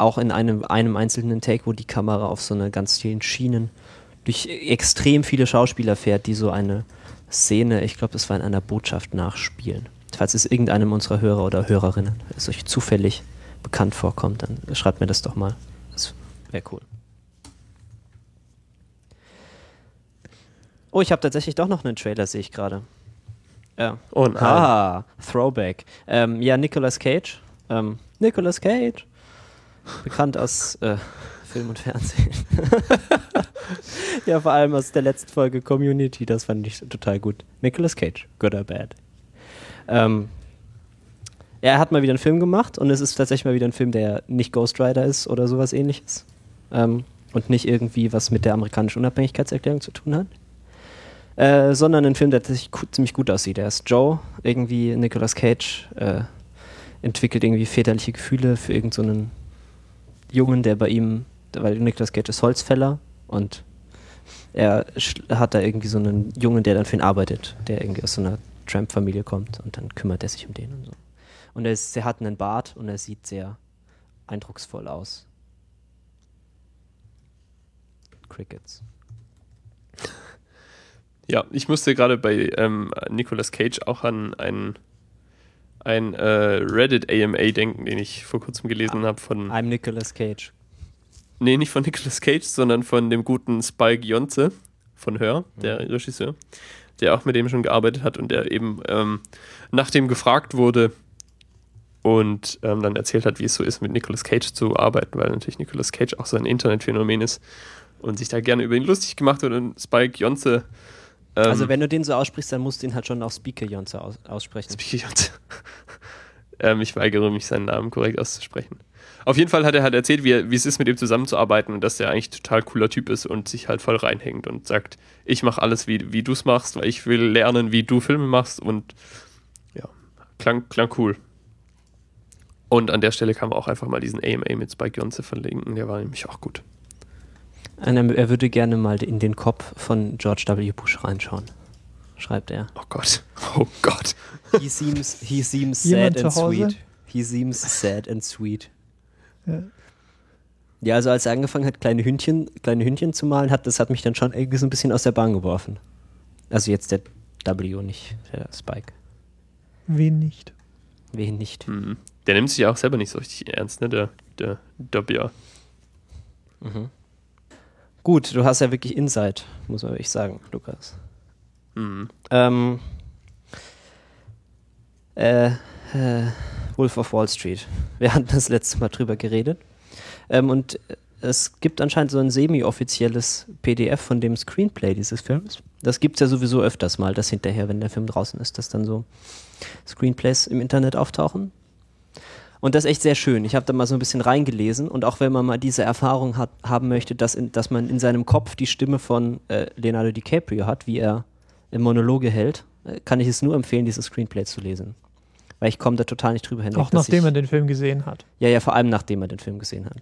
Speaker 2: auch in einem, einem einzelnen Take, wo die Kamera auf so einer ganz vielen Schienen durch extrem viele Schauspieler fährt, die so eine Szene, ich glaube, das war in einer Botschaft nachspielen. Falls es irgendeinem unserer Hörer oder Hörerinnen es euch zufällig bekannt vorkommt, dann schreibt mir das doch mal. Das wäre cool. Oh, ich habe tatsächlich doch noch einen Trailer, sehe ich gerade. Ja.
Speaker 3: Oh nein.
Speaker 2: Ah, Throwback. Ähm, ja, Nicolas Cage. Ähm, Nicolas Cage. Bekannt aus äh, Film und Fernsehen. ja, vor allem aus der letzten Folge Community. Das fand ich total gut. Nicolas Cage. Good or bad. Ähm, er hat mal wieder einen Film gemacht und es ist tatsächlich mal wieder ein Film, der nicht Ghost Rider ist oder sowas ähnliches. Ähm, und nicht irgendwie was mit der amerikanischen Unabhängigkeitserklärung zu tun hat. Äh, sondern ein Film, der tatsächlich ziemlich gut aussieht. Er ist Joe, irgendwie Nicolas Cage, äh, entwickelt irgendwie väterliche Gefühle für irgendeinen so Jungen, der bei ihm, weil Nicolas Cage ist Holzfäller und er hat da irgendwie so einen Jungen, der dann für ihn arbeitet, der irgendwie aus so einer Tramp-Familie kommt und dann kümmert er sich um den und so. Und er, ist, er hat einen Bart und er sieht sehr eindrucksvoll aus. Crickets.
Speaker 3: Ja, ich musste gerade bei ähm, Nicolas Cage auch an einen, ein äh, Reddit AMA denken, den ich vor kurzem gelesen habe von
Speaker 2: I'm Nicolas Cage.
Speaker 3: Nee, nicht von Nicolas Cage, sondern von dem guten Spike Jonze von Hör, der Regisseur, der auch mit dem schon gearbeitet hat und der eben ähm, nach dem gefragt wurde und ähm, dann erzählt hat, wie es so ist, mit Nicolas Cage zu arbeiten, weil natürlich Nicolas Cage auch so ein Internetphänomen ist und sich da gerne über ihn lustig gemacht wird und Spike Jonze. Ähm,
Speaker 2: Also wenn du den so aussprichst, dann musst du ihn halt schon auf Speaker Jonze aus aussprechen.
Speaker 3: Spike Jonze. ähm, ich weigere mich, seinen Namen korrekt auszusprechen. Auf jeden Fall hat er halt erzählt, wie, er, wie es ist, mit ihm zusammenzuarbeiten und dass er eigentlich total cooler Typ ist und sich halt voll reinhängt und sagt, ich mache alles, wie, wie du es machst, weil ich will lernen, wie du Filme machst und ja, klang, klang cool. Und an der Stelle kann man auch einfach mal diesen AMA mit Spike Jonze verlinken, der war nämlich auch gut.
Speaker 2: Und er würde gerne mal in den Kopf von George W. Bush reinschauen, schreibt er.
Speaker 3: Oh Gott, oh Gott.
Speaker 2: He seems, he seems sad and sweet. He seems sad and sweet.
Speaker 1: Ja.
Speaker 2: Ja, also als er angefangen hat, kleine Hündchen, kleine Hündchen zu malen, hat, das hat mich dann schon irgendwie so ein bisschen aus der Bahn geworfen. Also jetzt der W, nicht der Spike.
Speaker 1: Wen nicht?
Speaker 2: Wen nicht.
Speaker 3: Mhm. Der nimmt sich ja auch selber nicht so richtig ernst, ne? Der, der W.
Speaker 2: Mhm. Gut, du hast ja wirklich Insight, muss man wirklich sagen, Lukas.
Speaker 3: Mhm.
Speaker 2: Ähm, äh, äh, Wolf of Wall Street. Wir hatten das letzte Mal drüber geredet. Ähm, und es gibt anscheinend so ein semi-offizielles PDF von dem Screenplay dieses Films. Das gibt es ja sowieso öfters mal, dass hinterher, wenn der Film draußen ist, dass dann so Screenplays im Internet auftauchen. Und das ist echt sehr schön. Ich habe da mal so ein bisschen reingelesen und auch wenn man mal diese Erfahrung hat, haben möchte, dass, in, dass man in seinem Kopf die Stimme von äh, Leonardo DiCaprio hat, wie er im Monologe hält, äh, kann ich es nur empfehlen, dieses Screenplay zu lesen. Weil ich komme da total nicht drüber hinweg.
Speaker 1: Auch nachdem
Speaker 2: ich,
Speaker 1: er den Film gesehen hat.
Speaker 2: Ja, ja, vor allem nachdem er den Film gesehen hat.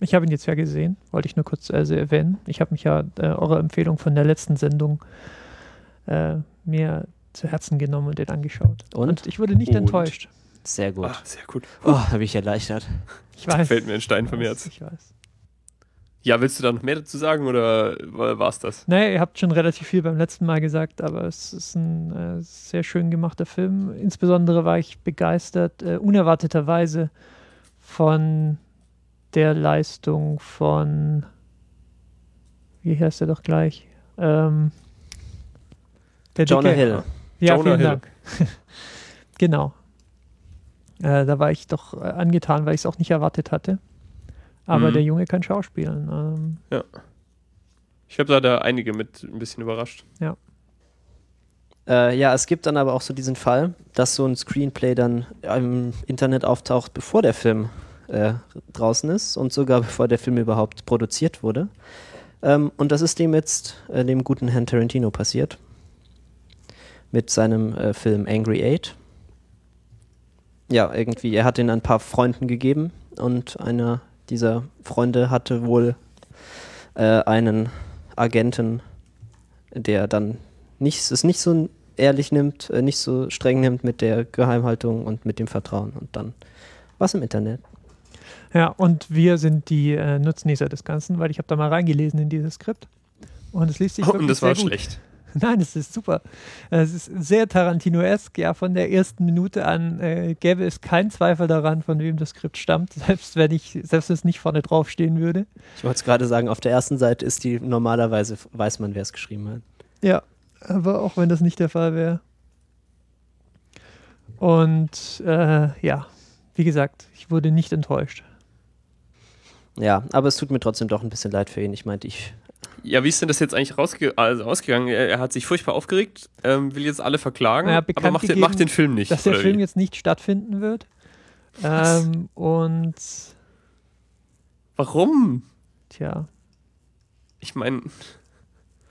Speaker 1: Ich habe ihn jetzt ja gesehen, wollte ich nur kurz äh, erwähnen. Ich habe mich ja äh, eure Empfehlung von der letzten Sendung äh, mir zu Herzen genommen und den angeschaut.
Speaker 2: Und?
Speaker 1: ich wurde nicht
Speaker 3: Und?
Speaker 1: enttäuscht.
Speaker 2: Sehr gut.
Speaker 3: Ah, sehr gut.
Speaker 2: Oh, habe ich erleichtert.
Speaker 1: Ich weiß.
Speaker 3: Fällt mir ein Stein vom Herz.
Speaker 1: Ich weiß.
Speaker 3: Ja, willst du da noch mehr dazu sagen oder war es das?
Speaker 1: Naja, ihr habt schon relativ viel beim letzten Mal gesagt, aber es ist ein äh, sehr schön gemachter Film. Insbesondere war ich begeistert, äh, unerwarteterweise, von der Leistung von, wie heißt er doch gleich? Ähm, der
Speaker 2: Jonah
Speaker 1: Dicke.
Speaker 2: Hill.
Speaker 1: Ja,
Speaker 3: Jonah
Speaker 1: vielen
Speaker 3: Hill.
Speaker 1: Dank. genau. Äh, da war ich doch äh, angetan, weil ich es auch nicht erwartet hatte. Aber
Speaker 3: Mhm.
Speaker 1: der Junge kann schauspielen. Ähm,
Speaker 3: Ich habe da, da einige mit ein bisschen überrascht.
Speaker 2: Äh, ja, es gibt dann aber auch so diesen Fall, dass so ein Screenplay dann im Internet auftaucht, bevor der Film äh, draußen ist und sogar bevor der Film überhaupt produziert wurde. Ähm, und das ist dem jetzt, äh, dem guten Herrn Tarantino passiert. Mit seinem äh, Film Angry Eight. Ja, irgendwie, er hat ihn ein paar Freunden gegeben und einer dieser Freunde hatte wohl äh, einen Agenten, der dann nicht, es nicht so ehrlich nimmt, äh, nicht so streng nimmt mit der Geheimhaltung und mit dem Vertrauen und dann was im Internet.
Speaker 1: Ja, und wir sind die äh, Nutznießer des Ganzen, weil ich habe da mal reingelesen in dieses Skript. Und es liest sich wirklich
Speaker 3: Und das
Speaker 1: sehr
Speaker 3: war
Speaker 1: gut.
Speaker 3: schlecht.
Speaker 1: Nein, es ist super. Es ist sehr Tarantino-esk. Ja, von der ersten Minute an äh, gäbe es keinen Zweifel daran, von wem das Skript stammt, selbst wenn ich, selbst wenn es nicht vorne drauf stehen würde.
Speaker 2: Ich wollte es gerade sagen, auf der ersten Seite ist die normalerweise, weiß man, wer es geschrieben hat.
Speaker 1: Ja, aber auch wenn das nicht der Fall wäre. Und äh, ja, wie gesagt, ich wurde nicht enttäuscht.
Speaker 2: Ja, aber es tut mir trotzdem doch ein bisschen leid für ihn. Ich meinte, ich.
Speaker 3: Ja, wie ist denn das jetzt eigentlich rausge also rausgegangen? Er, er hat sich furchtbar aufgeregt, ähm, will jetzt alle verklagen,
Speaker 1: Ja,
Speaker 3: aber macht den,
Speaker 1: gegeben,
Speaker 3: macht den Film nicht.
Speaker 1: dass der Film
Speaker 3: wie?
Speaker 1: jetzt nicht stattfinden wird. Ähm, und
Speaker 3: Warum?
Speaker 1: tja,
Speaker 3: Ich meine,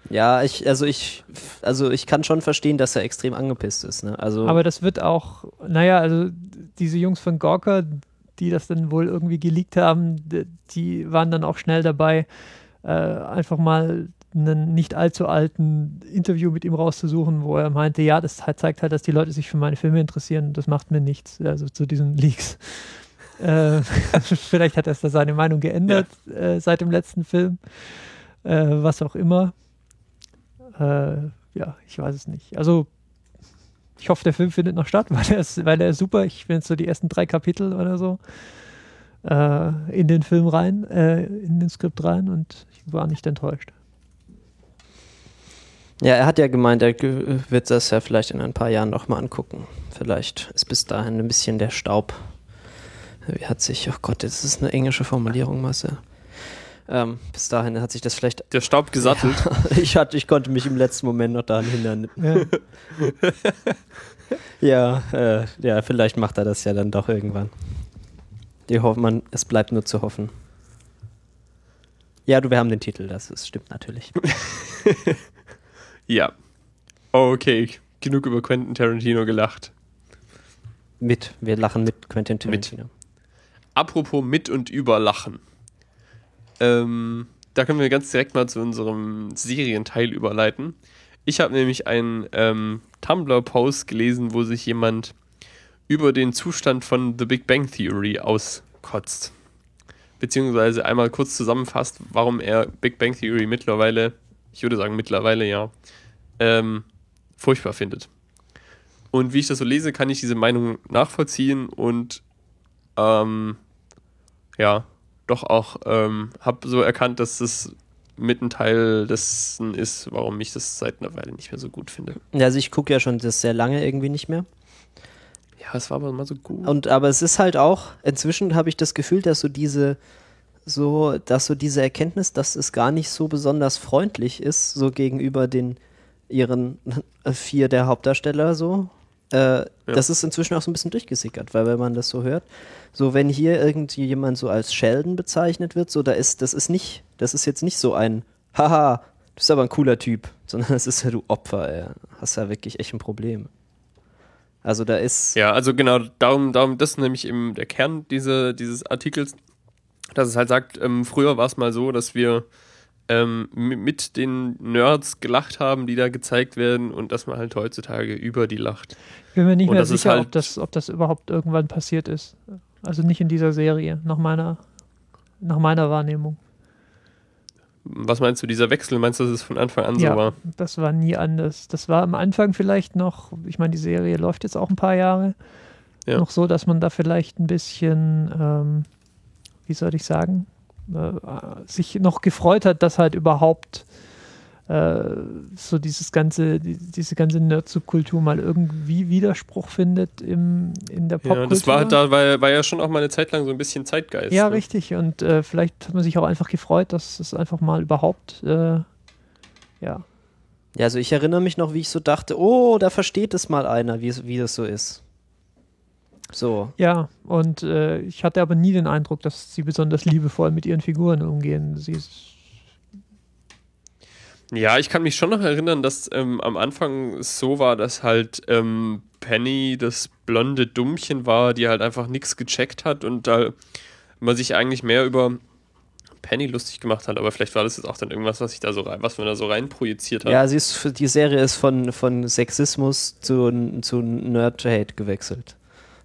Speaker 2: Ja, ich, also ich, also ich kann schon verstehen, dass er extrem angepisst ist. Ne? Also,
Speaker 1: aber das wird auch, naja, also diese Jungs von Gorka, die das dann wohl irgendwie geleakt haben, die waren dann auch schnell dabei, äh, einfach mal einen nicht allzu alten Interview mit ihm rauszusuchen, wo er meinte, ja, das zeigt halt, dass die Leute sich für meine Filme interessieren das macht mir nichts, also zu diesen Leaks. äh, vielleicht hat er da seine Meinung geändert äh, seit dem letzten Film, äh, was auch immer. Äh, ja, ich weiß es nicht. Also ich hoffe, der Film findet noch statt, weil er ist, weil er ist super. Ich bin jetzt so die ersten drei Kapitel oder so äh, in den Film rein, äh, in den Skript rein und ich war nicht enttäuscht.
Speaker 2: ja, er hat ja gemeint, er wird das ja vielleicht in ein paar Jahren nochmal angucken. Vielleicht ist bis dahin ein bisschen der Staub. Wie hat sich, oh Gott, das ist eine englische Formulierung, Masse. Ähm, bis dahin hat sich das vielleicht.
Speaker 3: der Staub gesattelt.
Speaker 2: ich, hatte, ich konnte mich im letzten Moment noch daran hindern.
Speaker 1: Ja,
Speaker 2: Ja, äh, ja, vielleicht macht er das ja dann doch irgendwann. Die hoffen, man, es bleibt nur zu hoffen. Ja, du, wir haben den Titel, das ist, stimmt natürlich.
Speaker 3: Ja. Okay, genug über Quentin Tarantino gelacht.
Speaker 2: Mit, wir lachen mit Quentin Tarantino.
Speaker 3: Apropos mit und über Lachen. Ähm, da können wir ganz direkt mal zu unserem Serienteil überleiten. Ich habe nämlich einen ähm, Tumblr-Post gelesen, wo sich jemand über den Zustand von The Big Bang Theory auskotzt. Beziehungsweise einmal kurz zusammenfasst, warum er Big Bang Theory mittlerweile, ich würde sagen mittlerweile ja, ähm, furchtbar findet. Und wie ich das so lese, kann ich diese Meinung nachvollziehen und ähm, ja, doch auch ähm, habe so erkannt, dass das mit ein Teil dessen ist, warum ich das seit einer Weile nicht mehr so gut finde.
Speaker 2: Also ich gucke ja schon das sehr lange irgendwie nicht mehr.
Speaker 3: Ja, es war aber mal so gut.
Speaker 2: Und aber es ist halt auch, inzwischen habe ich das Gefühl, dass so diese, so, dass so diese Erkenntnis, dass es gar nicht so besonders freundlich ist, so gegenüber den ihren vier der Hauptdarsteller so. Äh, Das ist inzwischen auch so ein bisschen durchgesickert, weil wenn man das so hört, so wenn hier irgendwie jemand so als Sheldon bezeichnet wird, so da ist, das ist nicht, das ist jetzt nicht so ein, haha, du bist aber ein cooler Typ, sondern es ist ja du Opfer, ey. Hast ja wirklich echt ein Problem. Also da ist.
Speaker 3: Ja, also genau, darum, darum, das ist nämlich eben der Kern diese, dieses Artikels, dass es halt sagt, ähm, früher war es mal so, dass wir ähm, mi- mit den Nerds gelacht haben, die da gezeigt werden und dass man halt heutzutage über die lacht.
Speaker 1: Ich bin mir nicht
Speaker 3: Und
Speaker 1: mehr sicher,
Speaker 3: halt-
Speaker 1: ob, das, ob das überhaupt irgendwann passiert ist. Also nicht in dieser Serie, nach meiner, nach meiner Wahrnehmung.
Speaker 3: Was meinst du, dieser Wechsel? Meinst du, dass es von Anfang an
Speaker 1: ja,
Speaker 3: so war?
Speaker 1: das war nie anders. Das war am Anfang vielleicht noch, ich meine, die Serie läuft jetzt auch ein paar Jahre,
Speaker 3: Ja.
Speaker 1: noch so, dass man da vielleicht ein bisschen, ähm, wie soll ich sagen, äh, sich noch gefreut hat, dass halt überhaupt äh, so dieses ganze, die, diese ganze Nerd-Subkultur mal irgendwie Widerspruch findet im, in der Popkultur.
Speaker 3: Ja, das war halt da, war, war ja schon auch mal eine Zeit lang so ein bisschen Zeitgeist.
Speaker 1: Ja,
Speaker 3: ne?
Speaker 1: richtig. Und äh, vielleicht hat man sich auch einfach gefreut, dass es einfach mal überhaupt, äh, ja,
Speaker 2: Ja, also ich erinnere mich noch, wie ich so dachte, oh, da versteht es mal einer, wie, es- wie das so ist. So.
Speaker 1: Ja, und äh, ich hatte aber nie den Eindruck, dass sie besonders liebevoll mit ihren Figuren umgehen. Sie ist,
Speaker 3: Ja, ich kann mich schon noch erinnern, dass ähm, am Anfang es so war, dass halt ähm, Penny das blonde Dummchen war, die halt einfach nichts gecheckt hat und da man sich eigentlich mehr über Penny lustig gemacht hat, aber vielleicht war das jetzt auch dann irgendwas, was ich da so rein, was man da so rein projiziert hat.
Speaker 2: Ja, sie ist, für- die Serie ist von, von Sexismus zu, zu Nerd-Hate gewechselt.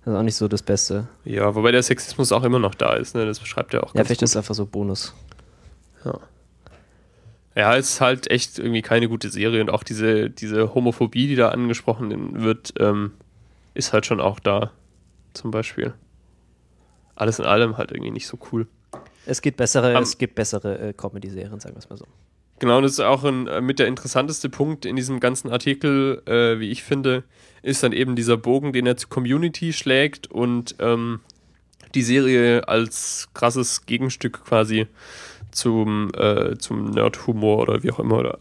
Speaker 2: Das ist auch nicht so das Beste.
Speaker 3: Ja, wobei der Sexismus auch immer noch da ist, ne? Das beschreibt er auch.
Speaker 2: Ja, vielleicht
Speaker 3: gut.
Speaker 2: ist es einfach so Bonus.
Speaker 3: Ja, es ist halt echt irgendwie keine gute Serie und auch diese, diese Homophobie, die da angesprochen wird, ähm, ist halt schon auch da. Zum Beispiel. Alles in allem halt irgendwie nicht so cool.
Speaker 2: Es gibt bessere,
Speaker 3: Am-
Speaker 2: es gibt bessere äh, Comedy-Serien, sagen wir es mal so.
Speaker 3: Genau, und das ist auch ein, äh, mit der interessanteste Punkt in diesem ganzen Artikel, äh, wie ich finde, ist dann eben dieser Bogen, den er zur Community schlägt und ähm, die Serie als krasses Gegenstück quasi zum, äh, zum Nerd-Humor oder wie auch immer oder,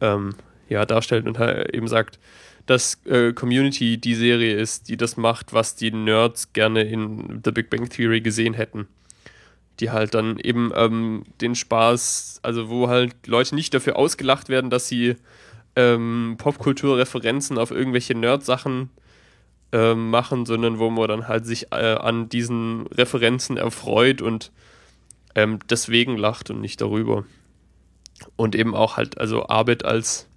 Speaker 3: ähm, ja, darstellt und halt eben sagt, dass äh, Community die Serie ist, die das macht, was die Nerds gerne in The Big Bang Theory gesehen hätten. Die halt dann eben ähm, den Spaß, also wo halt Leute nicht dafür ausgelacht werden, dass sie ähm, Popkulturreferenzen auf irgendwelche Nerd-Sachen ähm, machen, sondern wo man dann halt sich äh, an diesen Referenzen erfreut und ähm, deswegen lacht und nicht darüber. Und eben auch halt, also Arbeit als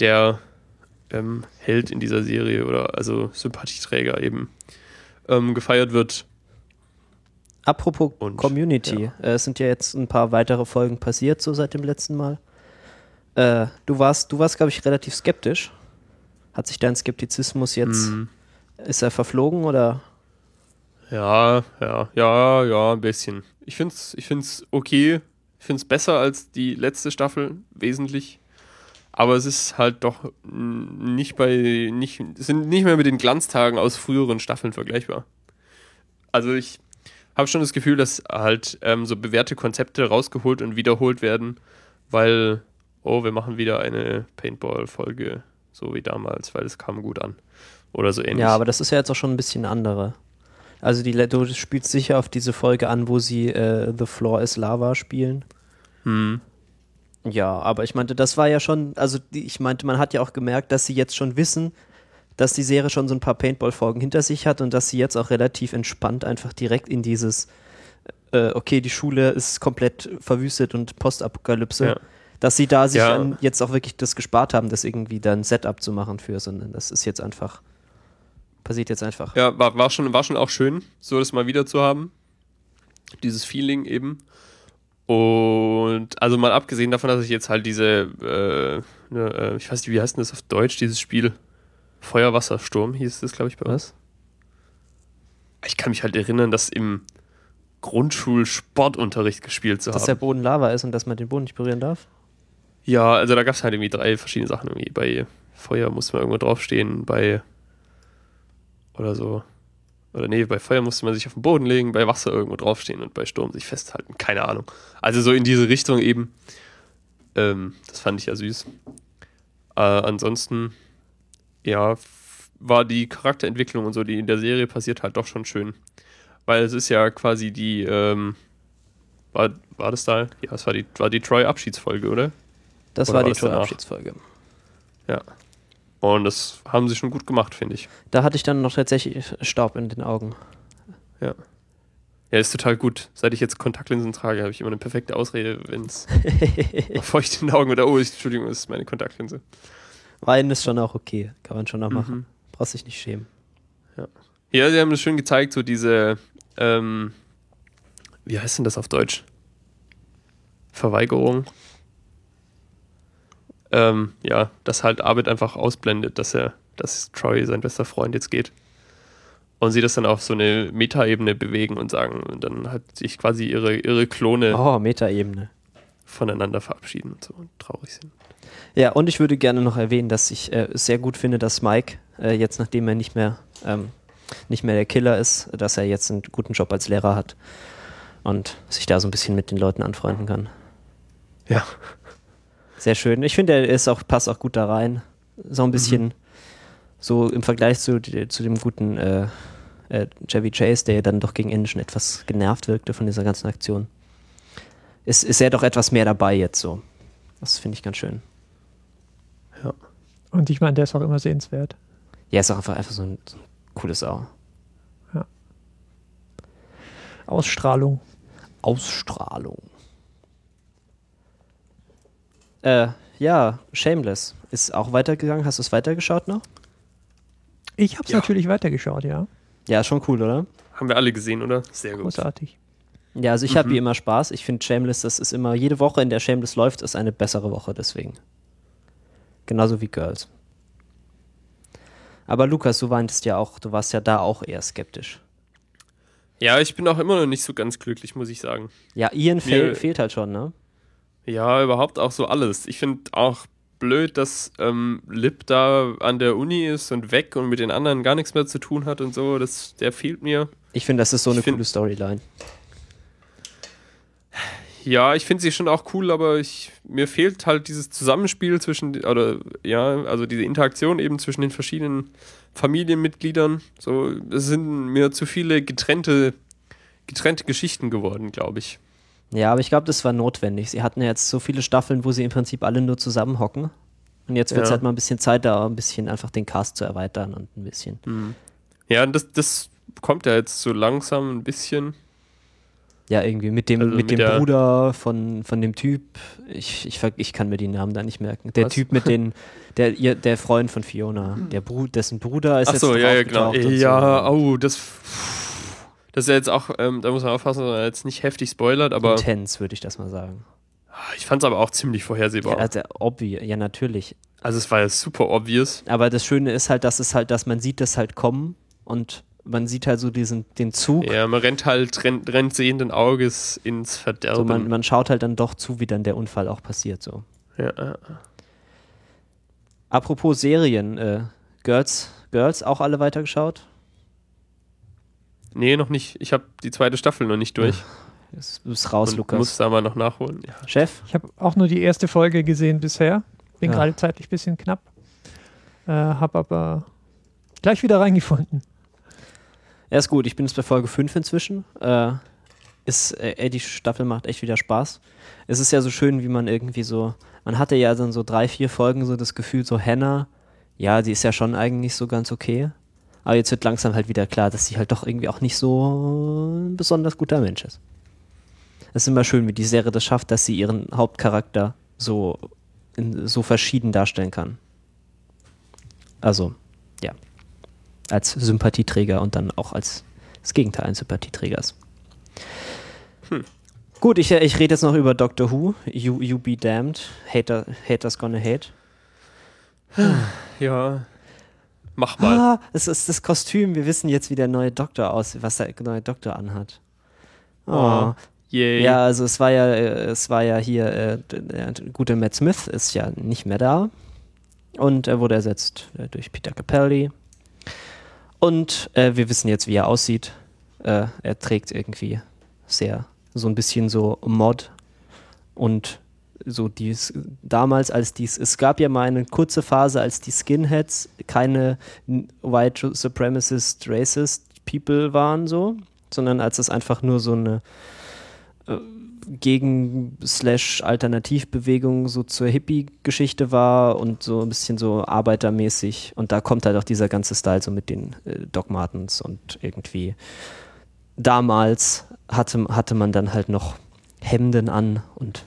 Speaker 3: der ähm, Held in dieser Serie oder also Sympathieträger eben ähm, gefeiert wird.
Speaker 2: Apropos
Speaker 3: Und,
Speaker 2: Community,
Speaker 3: ja.
Speaker 2: äh, es sind ja jetzt ein paar weitere Folgen passiert, so seit dem letzten Mal. Äh, du warst, du warst, glaube ich, relativ skeptisch. Hat sich dein Skeptizismus jetzt,
Speaker 3: Mhm.
Speaker 2: ist er verflogen oder?
Speaker 3: Ja, ja, ja, ja, ein bisschen. Ich find's, ich find's okay. Ich find's besser als die letzte Staffel, wesentlich. Aber es ist halt doch nicht bei, nicht, es sind nicht mehr mit den Glanztagen aus früheren Staffeln vergleichbar. Also ich habe schon das Gefühl, dass halt ähm, so bewährte Konzepte rausgeholt und wiederholt werden, weil, oh, wir machen wieder eine Paintball-Folge, so wie damals, weil es kam gut an. Oder so ähnlich.
Speaker 2: Ja, aber das ist ja jetzt auch schon ein bisschen andere. Also die, Le- du spielst sicher auf diese Folge an, wo sie äh, The Floor is Lava spielen.
Speaker 3: Hm.
Speaker 2: Ja, aber ich meinte, das war ja schon, also die, ich meinte, man hat ja auch gemerkt, dass sie jetzt schon wissen, dass die Serie schon so ein paar Paintball-Folgen hinter sich hat und dass sie jetzt auch relativ entspannt einfach direkt in dieses, äh, okay, die Schule ist komplett verwüstet und Postapokalypse,
Speaker 3: Ja.
Speaker 2: dass sie da sich
Speaker 3: Ja.
Speaker 2: jetzt auch wirklich das gespart haben, das irgendwie dann Setup zu machen für, sondern das ist jetzt einfach. Passiert jetzt einfach.
Speaker 3: Ja, war, war, schon, war schon auch schön, so das mal wieder zu haben. Dieses Feeling eben. Und also mal abgesehen davon, dass ich jetzt halt diese, äh, ne, äh, ich weiß nicht, wie heißt denn das auf Deutsch, dieses Spiel? Feuerwassersturm hieß das, glaube ich, bei uns. Ich kann mich halt erinnern, das im Grundschulsportunterricht gespielt zu
Speaker 2: Dass der
Speaker 3: haben.
Speaker 2: Boden Lava ist und dass man den Boden nicht berühren darf?
Speaker 3: Ja, also da gab es halt irgendwie drei verschiedene Sachen. Irgendwie bei Feuer musste man irgendwo draufstehen, bei oder so. Oder nee, bei Feuer musste man sich auf den Boden legen, bei Wasser irgendwo draufstehen und bei Sturm sich festhalten. Keine Ahnung. Also so in diese Richtung eben. Ähm, das fand ich ja süß. Äh, ansonsten, ja, war die Charakterentwicklung und so, die in der Serie passiert, halt doch schon schön. Weil es ist ja quasi die, ähm, war, war das da? Ja, es war die, war die Troy-Abschiedsfolge, oder?
Speaker 2: Das
Speaker 3: Oder
Speaker 2: war die
Speaker 3: das danach?
Speaker 2: Abschiedsfolge.
Speaker 3: Ja. Und das haben sie schon gut gemacht, finde ich.
Speaker 2: Da hatte ich dann noch tatsächlich Staub in den Augen.
Speaker 3: Ja. Ja, ist total gut. Seit ich jetzt Kontaktlinsen trage, habe ich immer eine perfekte Ausrede, wenn es feucht in den Augen oder oh, ich- Entschuldigung, das ist meine Kontaktlinse.
Speaker 2: Weinen ist schon auch okay. Kann man schon auch
Speaker 3: Mhm.
Speaker 2: machen. Brauchst dich nicht schämen.
Speaker 3: Ja, sie haben das schön gezeigt, so diese, ähm, wie heißt denn das auf Deutsch? Verweigerung. Ähm, ja, dass halt Arbeit einfach ausblendet, dass er, dass Troy, sein bester Freund, jetzt geht. Und sie das dann auf so eine Metaebene bewegen und sagen, und dann halt sich quasi ihre, ihre Klone
Speaker 2: Oh, Metaebene.
Speaker 3: voneinander verabschieden und so und traurig sind.
Speaker 2: Ja, und ich würde gerne noch erwähnen, dass ich äh, es sehr gut finde, dass Mike äh, jetzt, nachdem er nicht mehr, ähm, nicht mehr der Killer ist, dass er jetzt einen guten Job als Lehrer hat und sich da so ein bisschen mit den Leuten anfreunden kann.
Speaker 3: Ja.
Speaker 2: Sehr schön. Ich finde, er ist auch, passt auch gut da rein. So ein bisschen so im Vergleich zu, zu dem guten äh, äh, Chevy Chase, der ja dann doch gegen Ende schon etwas genervt wirkte von dieser ganzen Aktion. Ist, ist er doch etwas mehr dabei jetzt so. Das finde ich ganz schön.
Speaker 1: Und ich meine, der ist auch immer sehenswert.
Speaker 2: Ja, ist auch einfach, einfach so ein, so ein cooles Sau.
Speaker 1: Ausstrahlung.
Speaker 2: Ausstrahlung. Äh, ja, Shameless. Ist auch weitergegangen. Hast du es weitergeschaut noch?
Speaker 1: Ich habe es
Speaker 3: Ja.
Speaker 1: natürlich weitergeschaut, ja.
Speaker 2: Ja, ist schon cool, oder?
Speaker 3: Haben wir alle gesehen, oder? Sehr gut.
Speaker 1: Großartig.
Speaker 2: Ja, also ich habe wie immer Spaß. Ich finde Shameless, das ist immer, jede Woche, in der Shameless läuft, ist eine bessere Woche deswegen. Genauso wie Girls. Aber Lukas, du weintest ja auch, du warst ja da auch eher skeptisch.
Speaker 3: Ja, ich bin auch immer noch nicht so ganz glücklich, muss ich sagen.
Speaker 2: Ja, Ian fehl, fehlt halt schon, ne?
Speaker 3: Ja, überhaupt auch so alles. Ich finde auch blöd, dass ähm, Lip da an der Uni ist und weg und mit den anderen gar nichts mehr zu tun hat und so. Das, der fehlt mir.
Speaker 2: Ich finde, das ist so eine
Speaker 3: find-
Speaker 2: coole Storyline.
Speaker 3: Ja, ich finde sie schon auch cool, aber ich, mir fehlt halt dieses Zusammenspiel zwischen, oder ja, also diese Interaktion eben zwischen den verschiedenen Familienmitgliedern. So, es sind mir zu viele getrennte, getrennte Geschichten geworden, glaube ich.
Speaker 2: Ja, aber ich glaube, das war notwendig. Sie hatten ja jetzt so viele Staffeln, wo sie im Prinzip alle nur zusammenhocken. Und jetzt wird es
Speaker 3: Ja.
Speaker 2: halt mal ein bisschen Zeit, da ein bisschen einfach den Cast zu erweitern und ein bisschen.
Speaker 3: Ja, und das, das kommt ja jetzt so langsam ein bisschen.
Speaker 2: Ja, irgendwie mit dem,
Speaker 3: Also
Speaker 2: mit
Speaker 3: mit
Speaker 2: dem
Speaker 3: der-
Speaker 2: Bruder von, von dem Typ. Ich, ich, ich kann mir die Namen da nicht merken. Der
Speaker 3: Was?
Speaker 2: Typ mit den, der, ihr, der Freund von Fiona. Der Bru dessen Bruder ist
Speaker 3: Ach
Speaker 2: jetzt
Speaker 3: so,
Speaker 2: noch
Speaker 3: ja, ja, genau. Ja,
Speaker 2: so.
Speaker 3: oh, das. Das ist ja jetzt auch, ähm, da muss man aufpassen, dass man jetzt nicht heftig spoilert, aber
Speaker 2: Intens, würde ich das mal sagen.
Speaker 3: ich fand es aber auch ziemlich vorhersehbar.
Speaker 2: Ja, also, obvi ja, natürlich.
Speaker 3: Also es war ja super obvious.
Speaker 2: Aber das Schöne ist halt, dass es halt, dass man sieht das halt kommen und man sieht halt so diesen, den Zug.
Speaker 3: Ja, man rennt halt, rennt, rennt sehenden Auges ins
Speaker 2: So,
Speaker 3: Verderben.
Speaker 2: man, man schaut halt dann doch zu, wie dann der Unfall auch passiert. So.
Speaker 3: ja, ja.
Speaker 2: Apropos Serien, äh, Girls, Girls auch alle weitergeschaut?
Speaker 3: Nee, noch nicht. Ich habe die zweite Staffel noch nicht durch.
Speaker 2: Es ist raus,
Speaker 3: und
Speaker 2: Lukas.
Speaker 3: muss da mal noch nachholen. Ja.
Speaker 2: Chef?
Speaker 1: Ich habe auch nur die erste Folge gesehen bisher. Bin
Speaker 2: Ja.
Speaker 1: gerade zeitlich ein bisschen knapp. Äh, habe aber gleich wieder reingefunden.
Speaker 2: Er ist gut, ich bin jetzt bei Folge 5 inzwischen. Äh, ist, äh, die Staffel macht echt wieder Spaß. Es ist ja so schön, wie man irgendwie so, man hatte ja dann so drei, vier Folgen so das Gefühl, so Hannah, ja, die ist ja schon eigentlich so ganz okay. Aber jetzt wird langsam halt wieder klar, dass sie halt doch irgendwie auch nicht so ein besonders guter Mensch ist. Es ist immer schön, wie die Serie das schafft, dass sie ihren Hauptcharakter so, in, so verschieden darstellen kann. Also, ja. als Sympathieträger und dann auch als das Gegenteil eines Sympathieträgers. Gut, ich, ich rede jetzt noch über Doctor Who. You, you be damned. Hater, haters gonna hate.
Speaker 3: Ja. Mach mal.
Speaker 2: Ah, es ist das Kostüm. Wir wissen jetzt, wie der neue Doktor aussieht, was der neue Doktor anhat. Oh.
Speaker 3: Oh. Yay.
Speaker 2: Ja, also es war ja, äh, es war ja hier, äh, der gute Matt Smith ist ja nicht mehr da. Und er wurde ersetzt äh, durch Peter Capaldi. Und äh, wir wissen jetzt, wie er aussieht. Er trägt irgendwie sehr, so ein bisschen so Mod. Und so dies, damals als dies, es gab ja mal eine kurze Phase, als die Skinheads keine White Supremacist Racist People waren so, sondern als es einfach nur so eine äh, Gegen-Slash-Alternativbewegung so zur Hippie-Geschichte war und so ein bisschen so arbeitermäßig. Und da kommt halt auch dieser ganze Style so mit den äh, Doc Martens und irgendwie damals hatte, hatte man dann halt noch Hemden an und,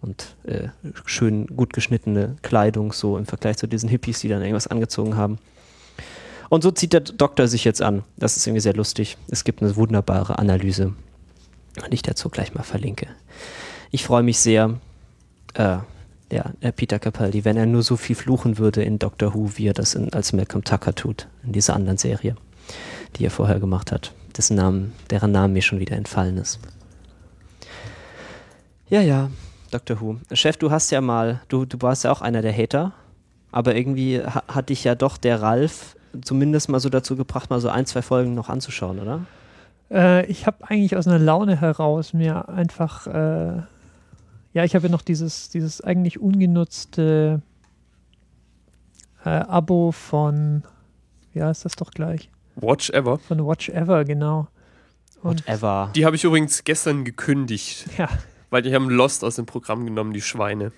Speaker 2: und äh, schön gut geschnittene Kleidung, so im Vergleich zu diesen Hippies, die dann irgendwas angezogen haben. Und so zieht der Doktor sich jetzt an. Das ist irgendwie sehr lustig. Es gibt eine wunderbare Analyse, die ich dazu gleich mal verlinke. Ich freue mich sehr, äh, ja, Peter Capaldi, wenn er nur so viel fluchen würde in Doctor Who, wie er das in, als Malcolm Tucker tut, in dieser anderen Serie, die er vorher gemacht hat, dessen Namen, deren Name mir schon wieder entfallen ist. Ja, ja, Doctor Who. Chef, du hast ja mal, du, du warst ja auch einer der Hater, aber irgendwie ha hat dich ja doch der Ralf zumindest mal so dazu gebracht, mal so ein, zwei Folgen noch anzuschauen, oder?
Speaker 1: Äh, ich habe eigentlich aus einer Laune heraus mir einfach, äh, ja, ich habe ja noch dieses, dieses eigentlich ungenutzte äh, Abo von, ja, ist das doch gleich,
Speaker 3: Watch Ever.
Speaker 1: von Watch Ever, genau. Und
Speaker 2: Whatever.
Speaker 3: Die habe ich übrigens gestern gekündigt,
Speaker 1: ja,
Speaker 3: weil die haben Lost aus dem Programm genommen, die Schweine.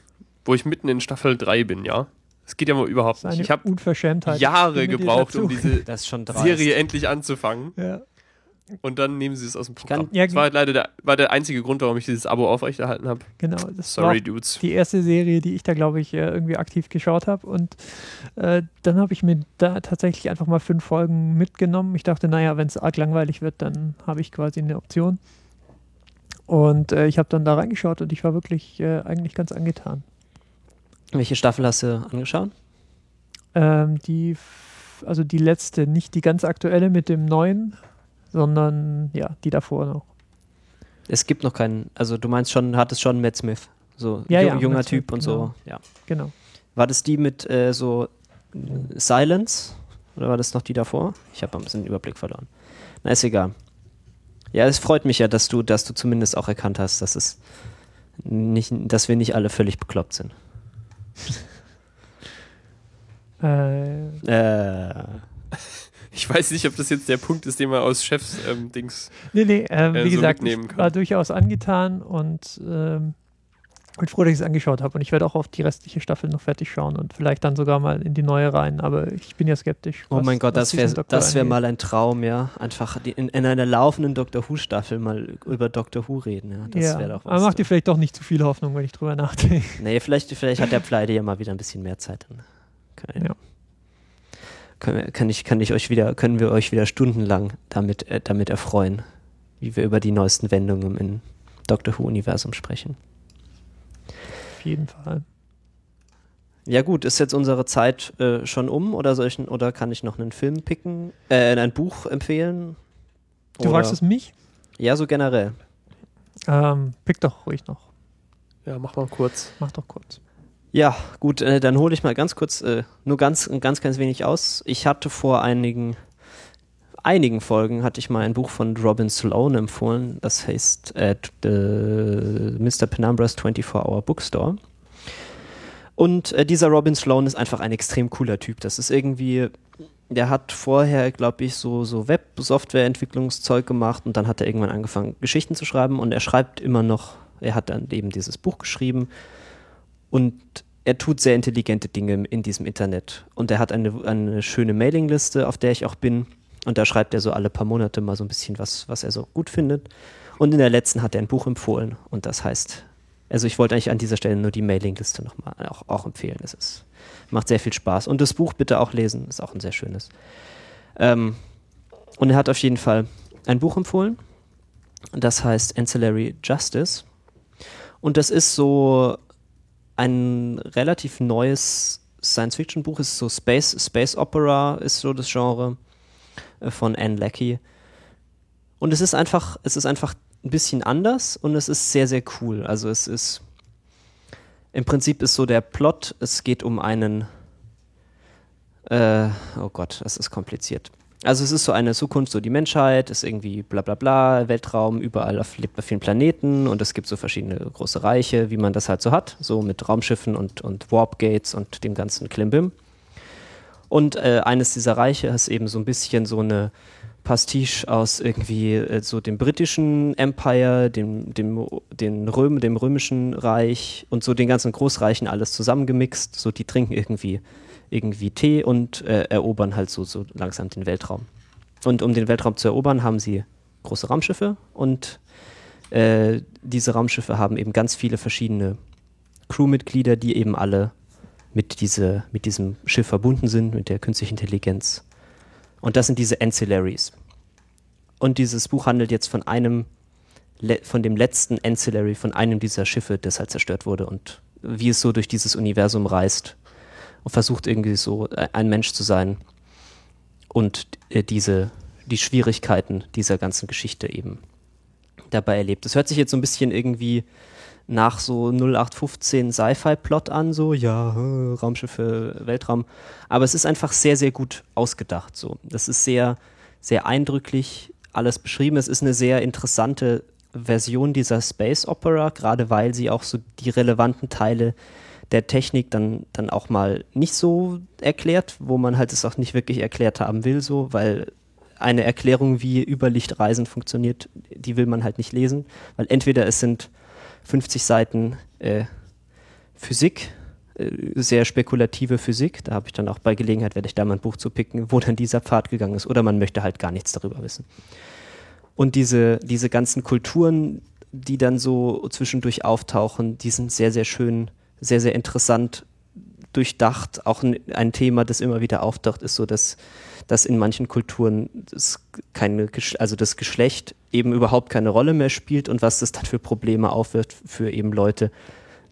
Speaker 3: Wo ich mitten in Staffel 3 bin, ja. Das geht ja mal überhaupt nicht. Ich habe
Speaker 1: Unverschämtheit.
Speaker 3: Jahre gebraucht, um diese. Serie endlich anzufangen.
Speaker 1: Ja,
Speaker 3: Und dann nehmen sie es aus dem Programm.
Speaker 1: ja,
Speaker 3: das war halt leider der, war der einzige Grund, warum ich dieses Abo aufrechterhalten habe.
Speaker 1: genau. Das
Speaker 3: Sorry,
Speaker 1: war
Speaker 3: Dudes.
Speaker 1: die erste Serie, die ich da, glaube ich, äh, irgendwie aktiv geschaut habe. Und äh, dann habe ich mir da tatsächlich einfach mal fünf Folgen mitgenommen. Ich dachte, naja, wenn es arg langweilig wird, dann habe ich quasi eine Option. Und äh, ich habe dann da reingeschaut und ich war wirklich äh, eigentlich ganz angetan.
Speaker 2: Welche Staffel hast du angeschaut?
Speaker 1: Ähm, die, also die letzte, nicht die ganz aktuelle mit dem neuen, sondern ja, die davor noch.
Speaker 2: Es gibt noch keinen, also du meinst schon, hattest schon Matt Smith, so
Speaker 1: Ja, ja,
Speaker 2: junger
Speaker 1: Matt Smith,
Speaker 2: Typ und
Speaker 1: genau.
Speaker 2: so. Ja.
Speaker 1: Genau.
Speaker 2: War das die mit äh, so äh, Silence oder war das noch die davor? Ich habe ein bisschen den Überblick verloren. Na, ist egal. Ja, es freut mich ja, dass du, dass du zumindest auch erkannt hast, dass es nicht, dass wir nicht alle völlig bekloppt sind.
Speaker 1: Äh,
Speaker 2: Äh,
Speaker 3: Ich weiß nicht, ob das jetzt der Punkt ist, den man aus Chefs ähm, Dings.
Speaker 1: Nee, nee, ähm,
Speaker 3: äh,
Speaker 1: wie
Speaker 3: so
Speaker 1: gesagt,
Speaker 3: mitnehmen
Speaker 1: ich
Speaker 3: kann.
Speaker 1: war durchaus angetan und ähm, bin froh, dass ich es angeschaut habe. Und ich werde auch auf die restliche Staffel noch fertig schauen und vielleicht dann sogar mal in die neue rein. Aber ich bin ja skeptisch.
Speaker 2: oh
Speaker 1: was-
Speaker 2: mein Gott, das wäre das wär mal ein Traum, ja. Einfach die, in, in einer laufenden Doctor Who Staffel mal über Doctor Who reden, ja. Das
Speaker 1: ja,
Speaker 2: wäre doch was.
Speaker 1: aber macht dir vielleicht doch nicht zu viel Hoffnung, wenn ich drüber nachdenke.
Speaker 2: Nee, vielleicht, vielleicht hat der Pleite ja mal wieder ein bisschen mehr Zeit. Dann können,
Speaker 1: Ja.
Speaker 2: wir, kann, ich, kann ich euch wieder, können wir euch wieder stundenlang damit, äh, damit erfreuen, wie wir über die neuesten Wendungen im Doctor Who-Universum sprechen.
Speaker 1: Auf jeden Fall.
Speaker 2: Ja gut, ist jetzt unsere Zeit äh, schon um oder soll ich, oder kann ich noch einen Film picken, äh, ein Buch empfehlen?
Speaker 1: Du
Speaker 2: Oder-
Speaker 1: fragst es mich?
Speaker 2: Ja, so generell.
Speaker 1: Ähm, pick doch ruhig noch.
Speaker 3: Ja, mach mal kurz.
Speaker 1: Mach doch kurz.
Speaker 2: Ja, gut, äh, dann hole ich mal ganz kurz, äh, nur ganz, ein ganz, ganz wenig aus. Ich hatte vor einigen, einigen Folgen hatte ich mal ein Buch von Robin Sloan empfohlen. Das heißt äh, Mr. Penumbra's 24-Hour Bookstore. Und äh, dieser Robin Sloan ist einfach ein extrem cooler Typ. Das ist irgendwie, der hat vorher, glaube ich, so, so Web-Software-Entwicklungszeug gemacht und dann hat er irgendwann angefangen, Geschichten zu schreiben und er schreibt immer noch, er hat dann eben dieses Buch geschrieben und er tut sehr intelligente Dinge in diesem Internet. Und er hat eine, eine schöne Mailingliste, auf der ich auch bin. Und da schreibt er so alle paar Monate mal so ein bisschen was, was er so gut findet. Und in der letzten hat er ein Buch empfohlen. Und das heißt, also ich wollte eigentlich an dieser Stelle nur die Mailingliste nochmal auch, auch empfehlen. Es ist, macht sehr viel Spaß. Und das Buch bitte auch lesen, ist auch ein sehr schönes. Ähm, und er hat auf jeden Fall ein Buch empfohlen. Das heißt Ancillary Justice. Und das ist so ein relativ neues Science-Fiction-Buch. Ist so Space, Space Opera ist so das Genre von Anne Leckie. Und es ist einfach, es ist einfach ein bisschen anders und es ist sehr, sehr cool. Also es ist im Prinzip ist so der Plot, es geht um einen äh, oh Gott, das ist kompliziert. Also es ist so eine Zukunft, so die Menschheit ist irgendwie bla bla bla, Weltraum, überall auf, lebt auf vielen Planeten und es gibt so verschiedene große Reiche, wie man das halt so hat, so mit Raumschiffen und, und Warp-Gates und dem ganzen Klimbim. Und äh, eines dieser Reiche ist eben so ein bisschen so eine Pastiche aus irgendwie äh, so dem britischen Empire, dem, dem, den Röm, dem römischen Reich und so den ganzen Großreichen alles zusammengemixt. So die trinken irgendwie, irgendwie Tee und äh, erobern halt so, so langsam den Weltraum. Und um den Weltraum zu erobern, haben sie große Raumschiffe und äh, diese Raumschiffe haben eben ganz viele verschiedene Crewmitglieder, die eben alle mit, diese, mit diesem Schiff verbunden sind, mit der künstlichen Intelligenz. Und das sind diese Ancillaries. Und dieses Buch handelt jetzt von einem, von dem letzten Ancillary, von einem dieser Schiffe, das halt zerstört wurde und wie es so durch dieses Universum reist und versucht irgendwie so äh, ein Mensch zu sein und äh, diese, die Schwierigkeiten dieser ganzen Geschichte eben dabei erlebt. Das hört sich jetzt so ein bisschen irgendwie nach so 0815 Sci-Fi-Plot an, so, ja, äh, Raumschiffe, Weltraum. Aber es ist einfach sehr, sehr gut ausgedacht, so. Das ist sehr, sehr eindrücklich alles beschrieben. Es ist eine sehr interessante Version dieser Space Opera, gerade weil sie auch so die relevanten Teile der Technik dann, dann auch mal nicht so erklärt, wo man halt es auch nicht wirklich erklärt haben will, so, weil eine Erklärung, wie Überlichtreisen funktioniert, die will man halt nicht lesen, weil entweder es sind 50 Seiten äh, Physik, äh, sehr spekulative Physik, da habe ich dann auch bei Gelegenheit, werde ich da mal ein Buch zu picken, wo dann dieser Pfad gegangen ist, oder man möchte halt gar nichts darüber wissen. Und diese, diese ganzen Kulturen, die dann so zwischendurch auftauchen, die sind sehr, sehr schön, sehr, sehr interessant durchdacht. Auch ein, ein Thema, das immer wieder auftaucht, ist so, dass, dass in manchen Kulturen das, keine, also das Geschlecht eben überhaupt keine Rolle mehr spielt und was das dann für Probleme aufwirft für eben Leute,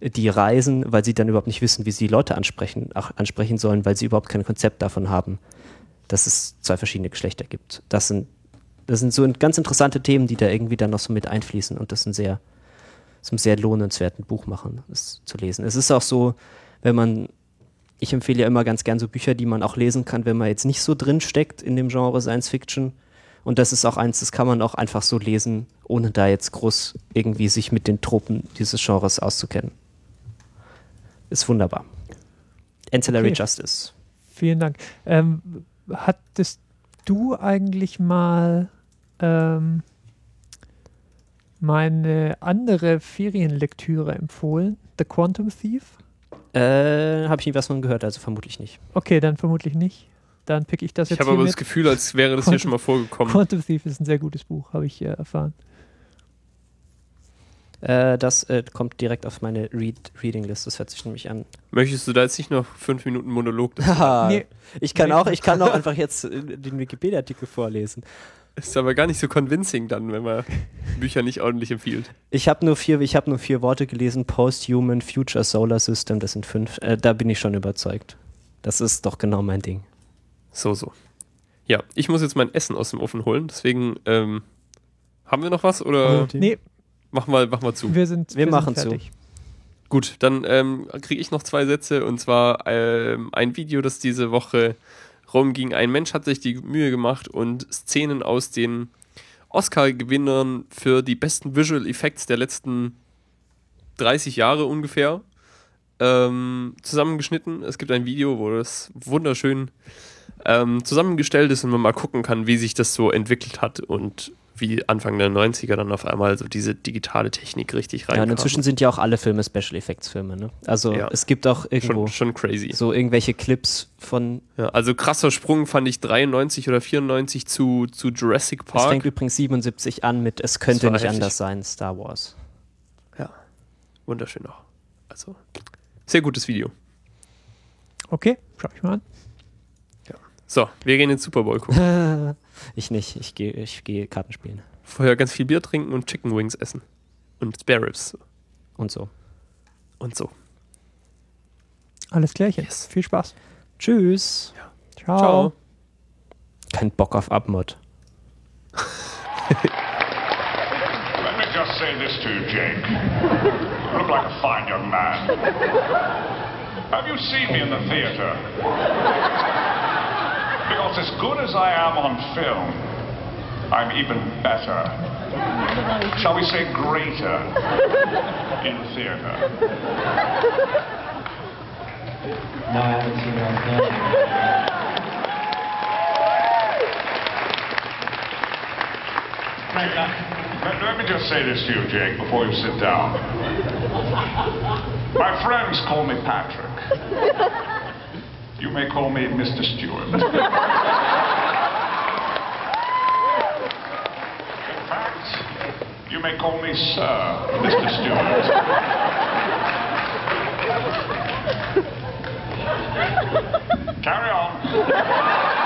Speaker 2: die reisen, weil sie dann überhaupt nicht wissen, wie sie Leute ansprechen, ansprechen sollen, weil sie überhaupt kein Konzept davon haben, dass es zwei verschiedene Geschlechter gibt. Das sind, das sind so ganz interessante Themen, die da irgendwie dann noch so mit einfließen und das ein sehr, zum sehr lohnenswerten Buch machen, es zu lesen. Es ist auch so, wenn man, ich empfehle ja immer ganz gern so Bücher, die man auch lesen kann, wenn man jetzt nicht so drin steckt in dem Genre Science Fiction. Und das ist auch eins, das kann man auch einfach so lesen, ohne da jetzt groß irgendwie sich mit den Tropen dieses Genres auszukennen. Ist wunderbar. Ancillary
Speaker 1: Okay.
Speaker 2: Justice.
Speaker 1: Vielen Dank. Ähm, hattest du eigentlich mal ähm, meine andere Ferienlektüre empfohlen? The Quantum Thief?
Speaker 2: Äh, habe ich nie was von gehört, also vermutlich nicht.
Speaker 1: Okay, dann vermutlich nicht. Dann pick ich das
Speaker 3: Ich
Speaker 1: jetzt
Speaker 3: habe
Speaker 1: hier
Speaker 3: aber
Speaker 1: mit.
Speaker 3: das Gefühl, als wäre das hier schon mal vorgekommen.
Speaker 1: Quantum Thief ist ein sehr gutes Buch, habe ich äh, erfahren.
Speaker 2: Äh, das äh, kommt direkt auf meine Read Reading List. Das hört sich nämlich an.
Speaker 3: Möchtest du da jetzt nicht noch fünf Minuten Monolog? dazu machen?
Speaker 2: Haha.
Speaker 1: Nee.
Speaker 2: ich kann
Speaker 1: Nee.
Speaker 2: auch, ich kann auch einfach jetzt äh, den Wikipedia-Artikel vorlesen.
Speaker 3: Ist aber gar nicht so convincing dann, wenn man Bücher nicht ordentlich empfiehlt.
Speaker 2: Ich habe nur vier, ich habe nur vier Worte gelesen: Post-Human Future Solar System. Das sind fünf. Äh, da bin ich schon überzeugt. Das ist doch genau mein Ding.
Speaker 3: So, so. Ja, ich muss jetzt mein Essen aus dem Ofen holen, deswegen ähm, haben wir noch was oder
Speaker 1: Nee,
Speaker 3: machen wir, machen wir zu?
Speaker 1: wir sind,
Speaker 2: Wir
Speaker 1: sind
Speaker 2: machen zu.
Speaker 1: fertig.
Speaker 3: Gut, dann ähm, kriege ich noch zwei Sätze und zwar ähm, ein Video, das diese Woche rumging. Ein Mensch hat sich die Mühe gemacht und Szenen aus den Oscar-Gewinnern für die besten Visual Effects der letzten 30 Jahre ungefähr ähm, zusammengeschnitten. Es gibt ein Video, wo das wunderschön ähm, zusammengestellt ist und man mal gucken kann, wie sich das so entwickelt hat und wie Anfang der 90er dann auf einmal so diese digitale Technik richtig
Speaker 2: Ja,
Speaker 3: reinkam.
Speaker 2: und inzwischen sind ja auch alle Filme Special Effects Filme. Ne? Also
Speaker 3: Ja.
Speaker 2: es gibt auch irgendwo
Speaker 3: schon, schon crazy.
Speaker 2: so irgendwelche Clips von.
Speaker 3: Ja, also krasser Sprung fand ich 93 oder 94 zu, zu Jurassic
Speaker 2: Es
Speaker 3: Park.
Speaker 2: fängt übrigens 77 an mit Es könnte nicht
Speaker 3: heftig.
Speaker 2: anders sein, Star Wars.
Speaker 3: Ja, wunderschön auch. Also, sehr gutes Video.
Speaker 1: Okay, schau ich mal an.
Speaker 3: So, wir gehen den Super Bowl gucken.
Speaker 2: Ich nicht, ich gehe ich geh Karten spielen.
Speaker 3: Vorher ganz viel Bier trinken und Chicken Wings essen. Und Spare Ribs.
Speaker 2: Und so.
Speaker 3: Und so.
Speaker 1: Alles klärchen.
Speaker 3: Yes.
Speaker 1: Viel Spaß.
Speaker 2: Tschüss.
Speaker 1: Ciao.
Speaker 3: Ciao.
Speaker 2: Kein Bock auf Abmod.
Speaker 4: Let me just say this to you, Jake. You look like a fine young man. Have you seen me in the theater? Because as good as I am on film, I'm even better. Shall we say greater in the theater?
Speaker 6: No, I haven't seen that.
Speaker 4: Let, let me just say this to you, Jake, before you sit down. My friends call me Patrick. You may call me Mr. Stewart. In fact, you may call me Sir, Mr. Stewart. Carry on.